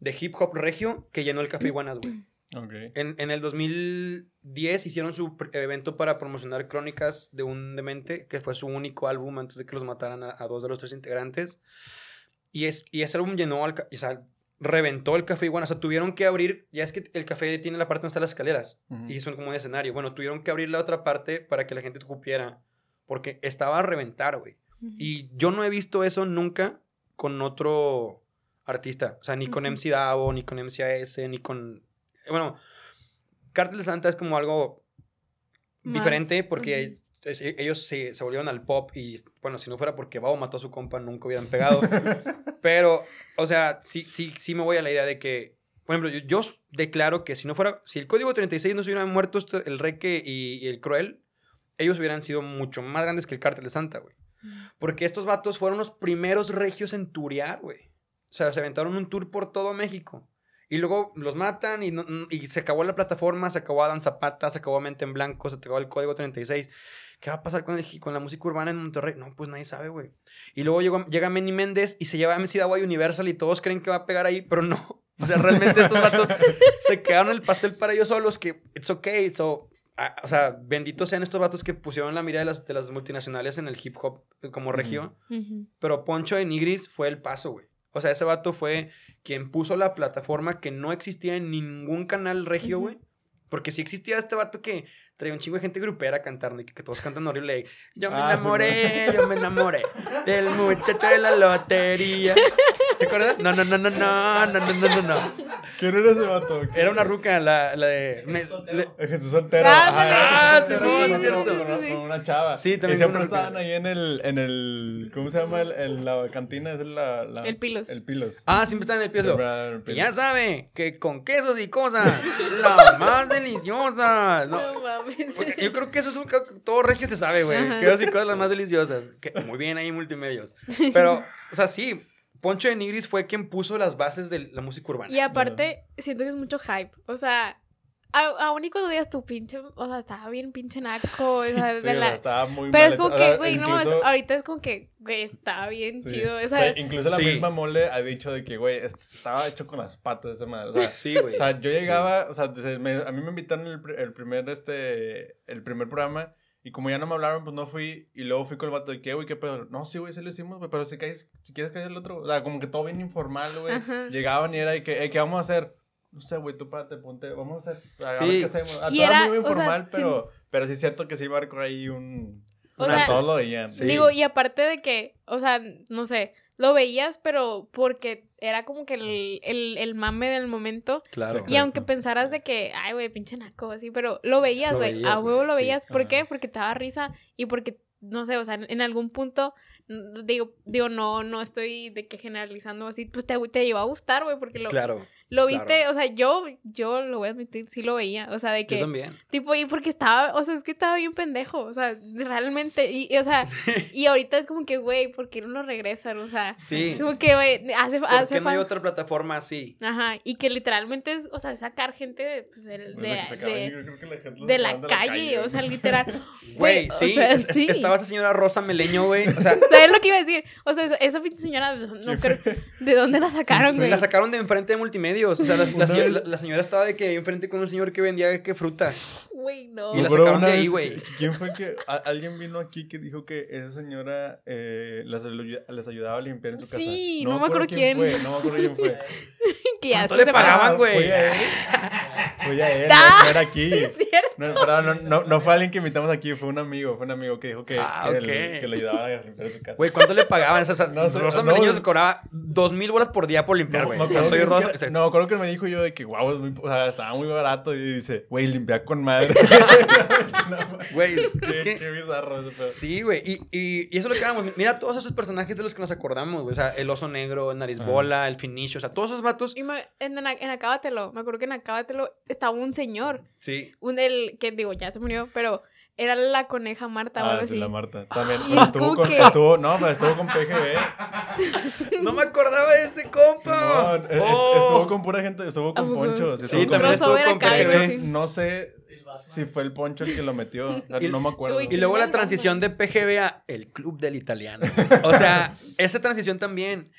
de hip hop regio que llenó el Café Iguanas, güey. Ok. En, en el 2010 hicieron su evento para promocionar Crónicas de un Demente, que fue su único álbum antes de que los mataran a, a dos de los tres integrantes. Y, es, y ese álbum llenó, al, o sea, reventó el Café Iguana. O sea, tuvieron que abrir, ya es que el café tiene la parte donde están las escaleras Ujú. y son como un escenario. Bueno, tuvieron que abrir la otra parte para que la gente cupiera, porque estaba a reventar, güey. Ujú. Y yo no he visto eso nunca con otro artista. O sea, ni con Ujú. MC Davo, ni con MCAS, ni con... Bueno, Cártel de Santa es como algo Más, diferente porque es- ellos se, se volvieron al pop y, bueno, si no fuera porque Babo mató a su compa, nunca hubieran pegado. Pero, o sea, sí, sí, sí me voy a la idea de que, por ejemplo, yo, yo declaro que si no fuera, si el código 36 no se hubieran muerto este- el Reque y, y el Cruel, ellos hubieran sido mucho más grandes que el Cártel de Santa, güey. Porque estos vatos fueron los primeros regios en turear, güey. O sea, se aventaron un tour por todo México. Y luego los matan y, no- y se acabó la plataforma, se acabó Adán Zapata, se acabó Mente en Blanco, se acabó el Código 36. ¿Qué va a pasar con, el- con la música urbana en Monterrey? No, pues nadie sabe, güey. Y luego llegó, llega Manny Méndez y se lleva a MC a Universal y todos creen que va a pegar ahí, pero no. O sea, realmente estos vatos se quedaron el pastel para ellos solos, que it's okay. So, o sea, benditos sean estos vatos que pusieron la mira de las, de las multinacionales en el hip hop como regio. Ujú. Pero Poncho de Nigris fue el paso, güey. O sea, ese vato fue quien puso la plataforma que no existía en ningún canal regio, güey. Porque si existía este vato que traía un chingo de gente grupera cantando y que, que todos cantan horrible. Yo me Ah, sí, enamoré, yo me enamoré del muchacho de la lotería. ¿Se acuerdan? No, no, no, no, no, no, no, no, no, no. ¿Quién era ese vato? Era una ruca, la, la de... me- le- Eh, Jesús Soltero. Ah, ah, Jesús sí, Soltero, sí, con- cierto. con una- Sí. Con una chava. Sí, también Y siempre estaban ahí en el, en el, ¿cómo se llama? El, en la cantina, es la, la- El Pilos. El Pilos. Ah, siempre está en el Y Pilos. ya sabe que con quesos y cosas, la más deliciosa. No, No mames. Porque Yo creo que eso es un... Todo regio se sabe, güey. Quesos y cosas las más deliciosas. Que, muy bien ahí multimedios. Pero, o sea, sí. Poncho de Nigris fue quien puso las bases de la música urbana. Y aparte, siento que es mucho hype. O sea, aún y cuando digas tu pinche, o sea, estaba bien pinche naco. o sea, Sí, de la- estaba muy Pero mal es como hecho. Que, güey, no, es- incluso- ahorita es como que, güey, está bien sí. chido. O O sea, incluso la Sí. misma mole ha dicho de que, güey, est- estaba hecho con las patas esa madre. O sea, Sí, güey. O sea, yo llegaba, o sea, desde- me- a mí me invitaron el, el primer, este, el primer programa y como ya no me hablaron, pues no fui y luego fui con el vato de que, güey, qué pedo. No, sí, güey, sí lo hicimos, güey, pero si, caes, si quieres caer el otro, o sea, como que todo bien informal, güey. Llegaban y era de que, "Ey, ¿qué vamos a hacer? No sé, güey, tú párate, ponte, vamos a hacer, a ver Sí. qué hacemos. Ah, Y todo era, muy o sea, informal, sí. pero, pero sí es cierto que sí marcó ahí un... O O sea, sea, todos lo veían. Sí. Digo, y aparte de que, o sea, no sé, lo veías, pero porque era como que el, el, el mame del momento. Claro. Y aunque pensaras de que, ay, güey, pinche naco, así, pero lo veías, güey. A huevo lo sí. veías. ¿Por Ajá. qué? Porque te daba risa y porque, no sé, o sea, en, en algún punto, digo, digo, no, no estoy de que generalizando así, pues te, te iba a gustar, güey, porque lo, Claro. Lo viste, claro. o sea, yo, yo lo voy a admitir, sí lo veía, o sea, de Yo que, también. tipo, y porque estaba, o sea, es que estaba bien pendejo, o sea, realmente, y, y, o sea, y ahorita es como que, güey, ¿por qué no lo regresan? O sea, Sí. como que, güey, hace, ¿Por hace qué no hay otra plataforma así? Ajá, y que literalmente es, o sea, sacar gente de, pues, Pues de, de, yo creo que la gente los de la sacaban calle, o sea, literal. Güey, o sí, sea, es- es- sí. Estaba esa señora Rosa Meleño, güey. O sea, ¿Sabes lo que iba a decir? O sea, esa, pinche señora, no creo, ¿de dónde la sacaron, güey? la sacaron de enfrente de multimedios. O sea, la, la señora, la- la señora estaba de que enfrente con un señor que vendía que frutas. Güey, no. Y la sacaron de ahí, güey. ¿qui- ¿Quién fue que.? a- alguien vino aquí que dijo que esa señora eh, les, les ayudaba a limpiar en su casa. Sí, no me acuerdo quién. fue, no me acuerdo quién fue. que ya ¿Cuánto después le pagaban, Ah, güey? Fue a él. Fue a él, no, no era aquí. Es cierto. No, perdón, no, no, no fue alguien que invitamos aquí, fue un amigo, fue un amigo que dijo que, Ah, que, le ayudaba a limpiar su casa. Güey, ¿cuánto le pagaban? O sea, No sé, Rosa no, Meleño no. se cobraba dos mil bolas por día por limpiar, güey. o sea, soy que- Rosa. que- No, me acuerdo que me dijo yo de que, wow, es muy, o sea, estaba muy barato. Y dice, güey, limpia con madre. No, Güey, es, que. qué bizarro ese pedo. Sí, güey. Y, y, y eso es lo que vamos. Mira todos esos personajes de los que nos acordamos, güey. O sea, el oso negro, el nariz Ajá. bola, el finicho. O sea, todos esos vatos. Y me- en, en, en Acábatelo, me acuerdo que en Acábatelo estaba un señor, Sí. un el que digo, ya se murió, pero era la coneja Marta o Ah, algo sí, así. la Marta. También. Pero estuvo ¿cómo con, que? estuvo, no, pero estuvo con PGB. No me acordaba de ese compa. Es- es- Oh. Estuvo con pura gente, estuvo ¿A con? Poncho. Sí, estuvo con- también estuvo con PGB. no sé si fue el Poncho el que lo metió. O Y- no me acuerdo. Y luego la transición de PGB a el club del italiano. O sea, esa transición también.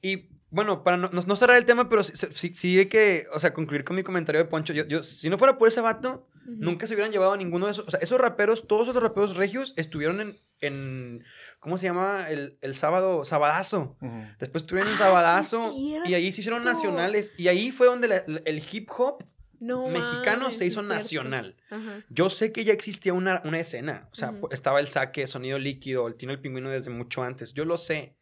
Y bueno, para no, no- cerrar el tema, pero sí, sí, sí hay que, o sea, concluir con mi comentario de Poncho. Yo, yo, si no fuera por ese vato, nunca se hubieran llevado a ninguno de esos. O sea, esos raperos, todos esos raperos regios estuvieron en, en ¿cómo se llama? El, el sábado, sabadazo. Después estuvieron en Ah, Sabadazo y ahí se hicieron nacionales. Y ahí fue donde la- la- el hip hop No mexicano se hizo nacional. Ajá. Yo sé que ya existía una, una escena. O sea, estaba el saque, sonido líquido, el Tino el Pingüino desde mucho antes. Yo lo sé.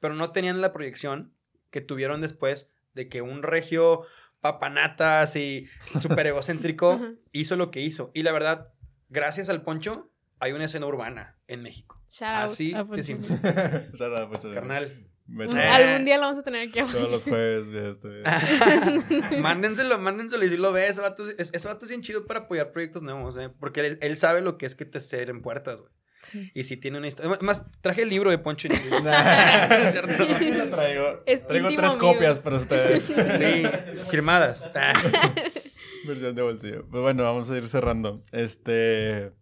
Pero no tenían la proyección que tuvieron después de que un regio papanatas y súper egocéntrico hizo lo que hizo. Y la verdad, gracias al Poncho, hay una escena urbana en México. Shout out Así de simple. Carnal. Mm. Algún día lo vamos a tener aquí a Todos los jueves, ya estoy. mándenselo, mándenselo y si lo ve, ese vato, es- ese vato es bien chido para apoyar proyectos nuevos, ¿eh? Porque él, él sabe lo que es que te cierren puertas, güey. Sí. Y si tiene una historia. Más, traje el libro de Poncho. y- Nah, Es cierto. lo traigo. Es traigo íntimo tres amigo. copias para ustedes. Sí, firmadas. Versión de bolsillo. Pues bueno, vamos a ir cerrando. Este.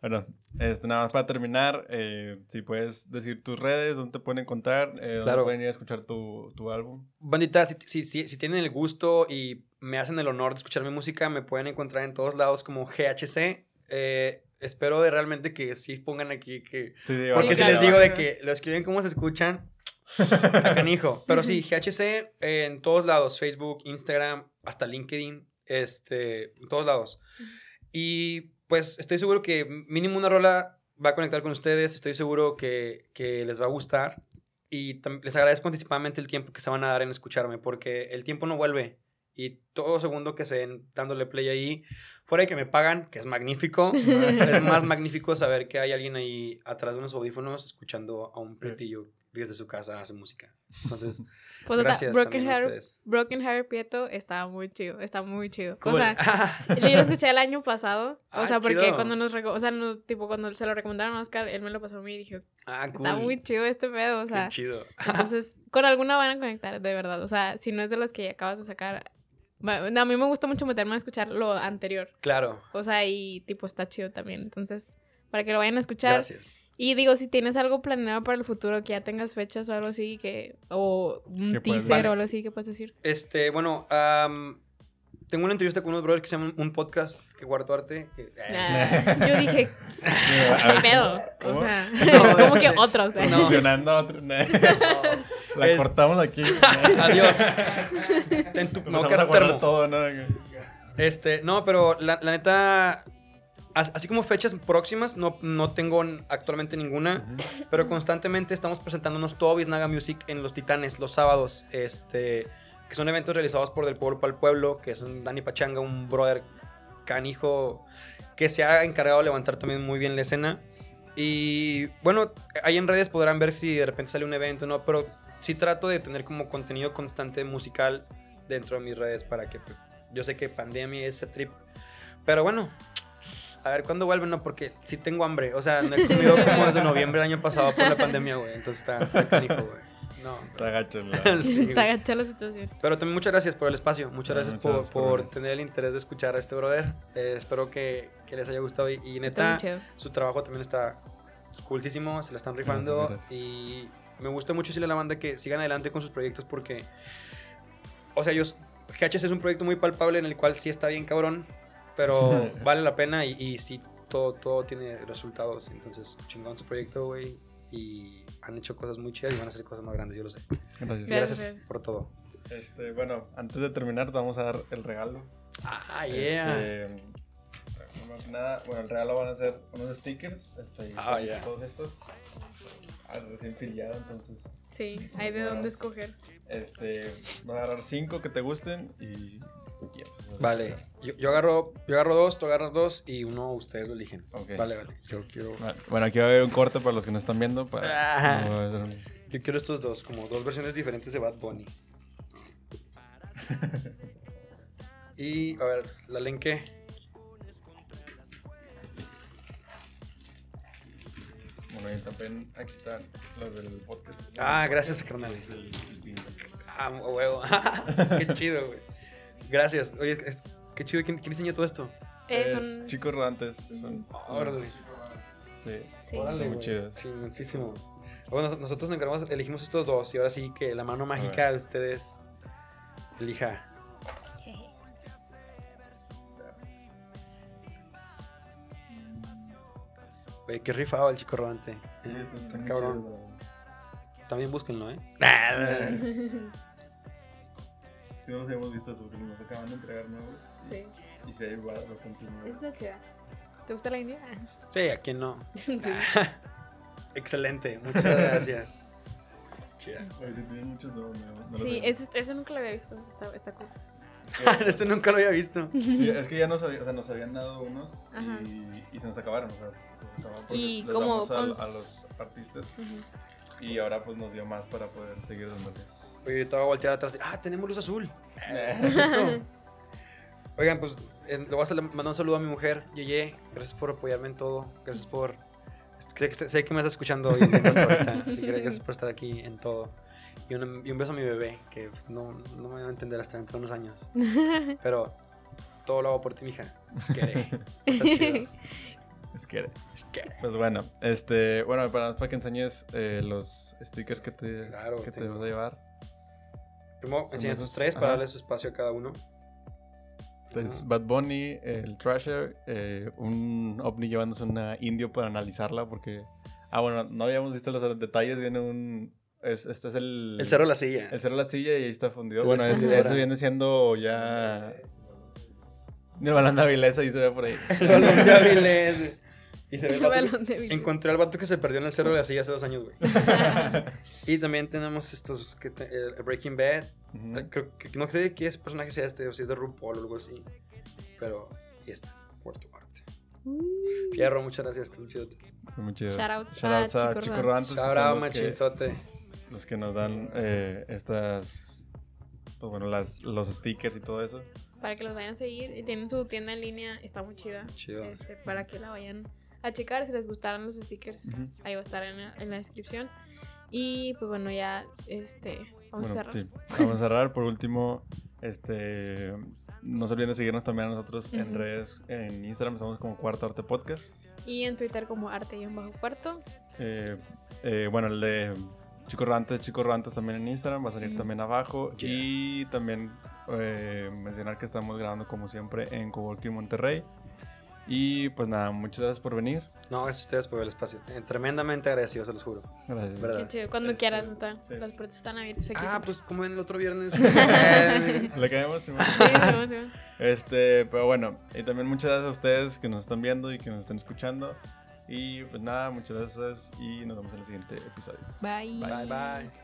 Bueno, este, nada más para terminar, eh, si puedes decir tus redes, dónde te pueden encontrar, eh, dónde Claro. pueden ir a escuchar tu, tu álbum. Bandita, si, si, si, si tienen el gusto y me hacen el honor de escuchar mi música, me pueden encontrar en todos lados como GHC. Eh, espero de realmente que sí pongan aquí que... Sí, sí, Porque si les digo de que lo escriben como se escuchan, a canijo. Pero sí, GHC eh, en todos lados, Facebook, Instagram, hasta LinkedIn, este, en todos lados. Y pues estoy seguro que mínimo una rola va a conectar con ustedes, estoy seguro que, que les va a gustar. Y les agradezco anticipadamente el tiempo que se van a dar en escucharme, porque el tiempo no vuelve. Y todo segundo que se den dándole play ahí, fuera de que me pagan, que es magnífico, es más magnífico saber que hay alguien ahí atrás de unos audífonos escuchando a un pretillo desde su casa hace música. Entonces, Pues, gracias Broken también a Heart, ustedes. Broken Heart Prieto está muy chido, está muy chido. Cool. O sea, yo lo escuché el año pasado, o Ah, sea, porque chido. cuando nos, o sea, no, tipo, cuando se lo recomendaron a Oscar, él me lo pasó a mí y dije, ah, cool. está muy chido este pedo, o Qué sea, chido. entonces, con alguna van a conectar, de verdad, o sea, si no es de las que acabas de sacar, a mí me gusta mucho meterme a escuchar lo anterior, Claro. o sea, y tipo, está chido también, entonces, para que lo vayan a escuchar. Gracias. Y digo, si tienes algo planeado para el futuro, que ya tengas fechas o algo así, que o un teaser Vale. o algo así, que puedes decir? Este, bueno, am, tengo una entrevista con unos brothers que se llaman Un Podcast que guardo arte. que- Ah, yo dije, ¿qué pedo? ¿cómo? O sea, No, como que otros. ¿eh? no. Funcionando otro. La Es- cortamos aquí. Adiós. Ten tu, voy a termo. todo, ¿no? Este, no, pero la, la neta, as- así como fechas próximas, no, no tengo actualmente ninguna, pero constantemente estamos presentándonos todo Biznaga Music en Los Titanes los sábados, este, que son eventos realizados por Del Pueblo para el Pueblo, que es un Dani Pachanga, un brother canijo que se ha encargado de levantar también muy bien la escena. Y bueno, ahí en redes podrán ver si de repente sale un evento o no, pero sí trato de tener como contenido constante musical dentro de mis redes para que pues yo sé que pandemia es ese trip. Pero bueno, a ver cuándo vuelven, no, porque sí tengo hambre. O sea, no he comido como desde noviembre del año pasado por la pandemia, güey. Entonces está, está canijo, güey. No. Está gacho. la- Sí, agacha la situación. Pero también muchas gracias por el espacio. Muchas Ah, gracias muchas por, gracias por tener el interés de escuchar a este brother. Eh, espero que, que les haya gustado. Y, y Está neta, su trabajo también está coolísimo. Se la están rifando. Gracias, gracias. Y me gusta mucho decirle a la banda que sigan adelante con sus proyectos porque. O sea, ellos. GHS es un proyecto muy palpable en el cual sí está bien cabrón. Pero vale la pena y, y sí, todo, todo tiene resultados. Entonces, chingón su proyecto, güey. Y han hecho cosas muy chidas y van a hacer cosas más grandes, yo lo sé. Gracias. Gracias. Gracias por todo. Este, bueno, antes de terminar, te vamos a dar el regalo. Ah, yeah. Este, no más que nada, bueno, el regalo van a ser unos stickers. Este, y Ah, ya. Todos estos. Ah, recién filiado, entonces. Sí, hay de dónde escoger. Este, vas a agarrar cinco que te gusten y. pues, Vale, yo, yo agarro, yo agarro dos, tú agarras dos y uno ustedes lo eligen. Vale, vale. Yo quiero, Bueno, aquí va a haber un corte para los que no están viendo. Para, Ajá. no va a ser un- yo quiero estos dos, como dos versiones diferentes de Bad Bunny. y, a ver, la lenque. Bueno, y también aquí están los del podcast. Ah, gracias, carnal. Ah, huevo. qué chido, güey. Gracias. Oye, es- qué chido. ¿Quién, quién diseñó todo esto? Es chicos rodantes. Son. Órale. Sí. Sí. Órale, muy. Sí, muchísimo. Bueno, nos- nosotros nos encargamos, elegimos estos dos y ahora sí que la mano mágica de ustedes elija. Güey, qué rifado el chico rodante. Sí, está, cabrón. chido. También búsquenlo, ¿eh? Sí, no los hemos visto porque nos acaban de entregar nuevos. Y, Sí, y hay ba- bastante nuevos. está chida. ¿Te gusta la India? Sí, ¿a quién no? Excelente, muchas gracias. Chida. Oye, sí, tienen muchos nuevos. No, no los Sí, había- ese, ese nunca lo había visto. Está, está cool. este nunca lo había visto. Sí, es que ya nos, había- o sea, nos habían dado unos y, y se nos acabaron. O sea, se nos acabaron porque Y como cons- a, los artistas Ujú. Y ahora pues nos dio más para poder seguir dándoles. Oye, ahorita voy a voltear atrás. Ah, tenemos luz azul. ¿Qué es esto? Oigan, pues eh, le voy a mandar un saludo a mi mujer, Yeye. Gracias por apoyarme en todo. Gracias por. Sé que, sé que me estás escuchando y viendo hasta ahorita. Así que gracias por estar aquí en todo. Y un, y un beso a mi bebé, que pues, no, no me va a entender hasta dentro de unos años. Pero todo lo hago por ti, mija. Es que. Está chido. Es que, Es que. pues bueno, este, bueno, para, para que enseñes eh, los stickers que te, Claro, que te vas a llevar. Primero Son enseñan esos, tres ajá. para darle su espacio a cada uno. Es Ajá. Bad Bunny, el Trasher, eh, un ovni llevándose una indio para analizarla porque... Ah, bueno, no habíamos visto los detalles, viene un... Es, este es el... El cerro de la silla. El cerro de la silla y ahí está fundido. El Bueno, es- eso viene siendo ya... De Avilés ahí se ve por ahí. El balón de Avilés. Y se ve el El vato que- de. Encontré al vato que se perdió en el cerro de silla hace dos años, güey. y también tenemos estos, que te- el Breaking Bad. Ujú. Eh, Creo que no sé qué es personaje sea este, o si es de RuPaul o algo así. Pero, y este, Puerto Arte. Fierro, muchas gracias, muy chido. Muy chido. Shoutouts Shoutouts a a Chico los que- machinzote. los que nos dan eh, estas, pues bueno, las, los stickers y todo eso. Para que los vayan a seguir. Y tienen su tienda en línea. Está muy chida. Chido. Este, para que la vayan a checar si les gustaron los stickers. Ujú. Ahí va a estar en la, en la descripción. Y pues bueno, ya este vamos Bueno, a cerrar. sí, vamos a cerrar. Por último, este, no se olviden de seguirnos también a nosotros en Ujú. redes, en Instagram estamos como Cuarto Arte Podcast. Y en Twitter como arte y un bajo cuarto. Eh, eh, bueno, el de Chico Rantes, Chico Rantes también en Instagram, va a salir Ujú. también abajo. Yeah. Y también eh, mencionar que estamos grabando como siempre en Coworking Monterrey. Y pues nada, muchas gracias por venir. No, gracias a ustedes por el espacio. Eh, tremendamente agradecido, se los juro. Gracias. ¿Verdad? Qué chido. Cuando Este, quieras, sí. Las puertas están abiertas aquí. Ah, siempre. pues como en el otro viernes. Le caemos. Sí, Simón. Este, pero bueno, y también muchas gracias a ustedes que nos están viendo y que nos están escuchando. Y pues nada, muchas gracias y nos vemos en el siguiente episodio. Bye. bye, bye.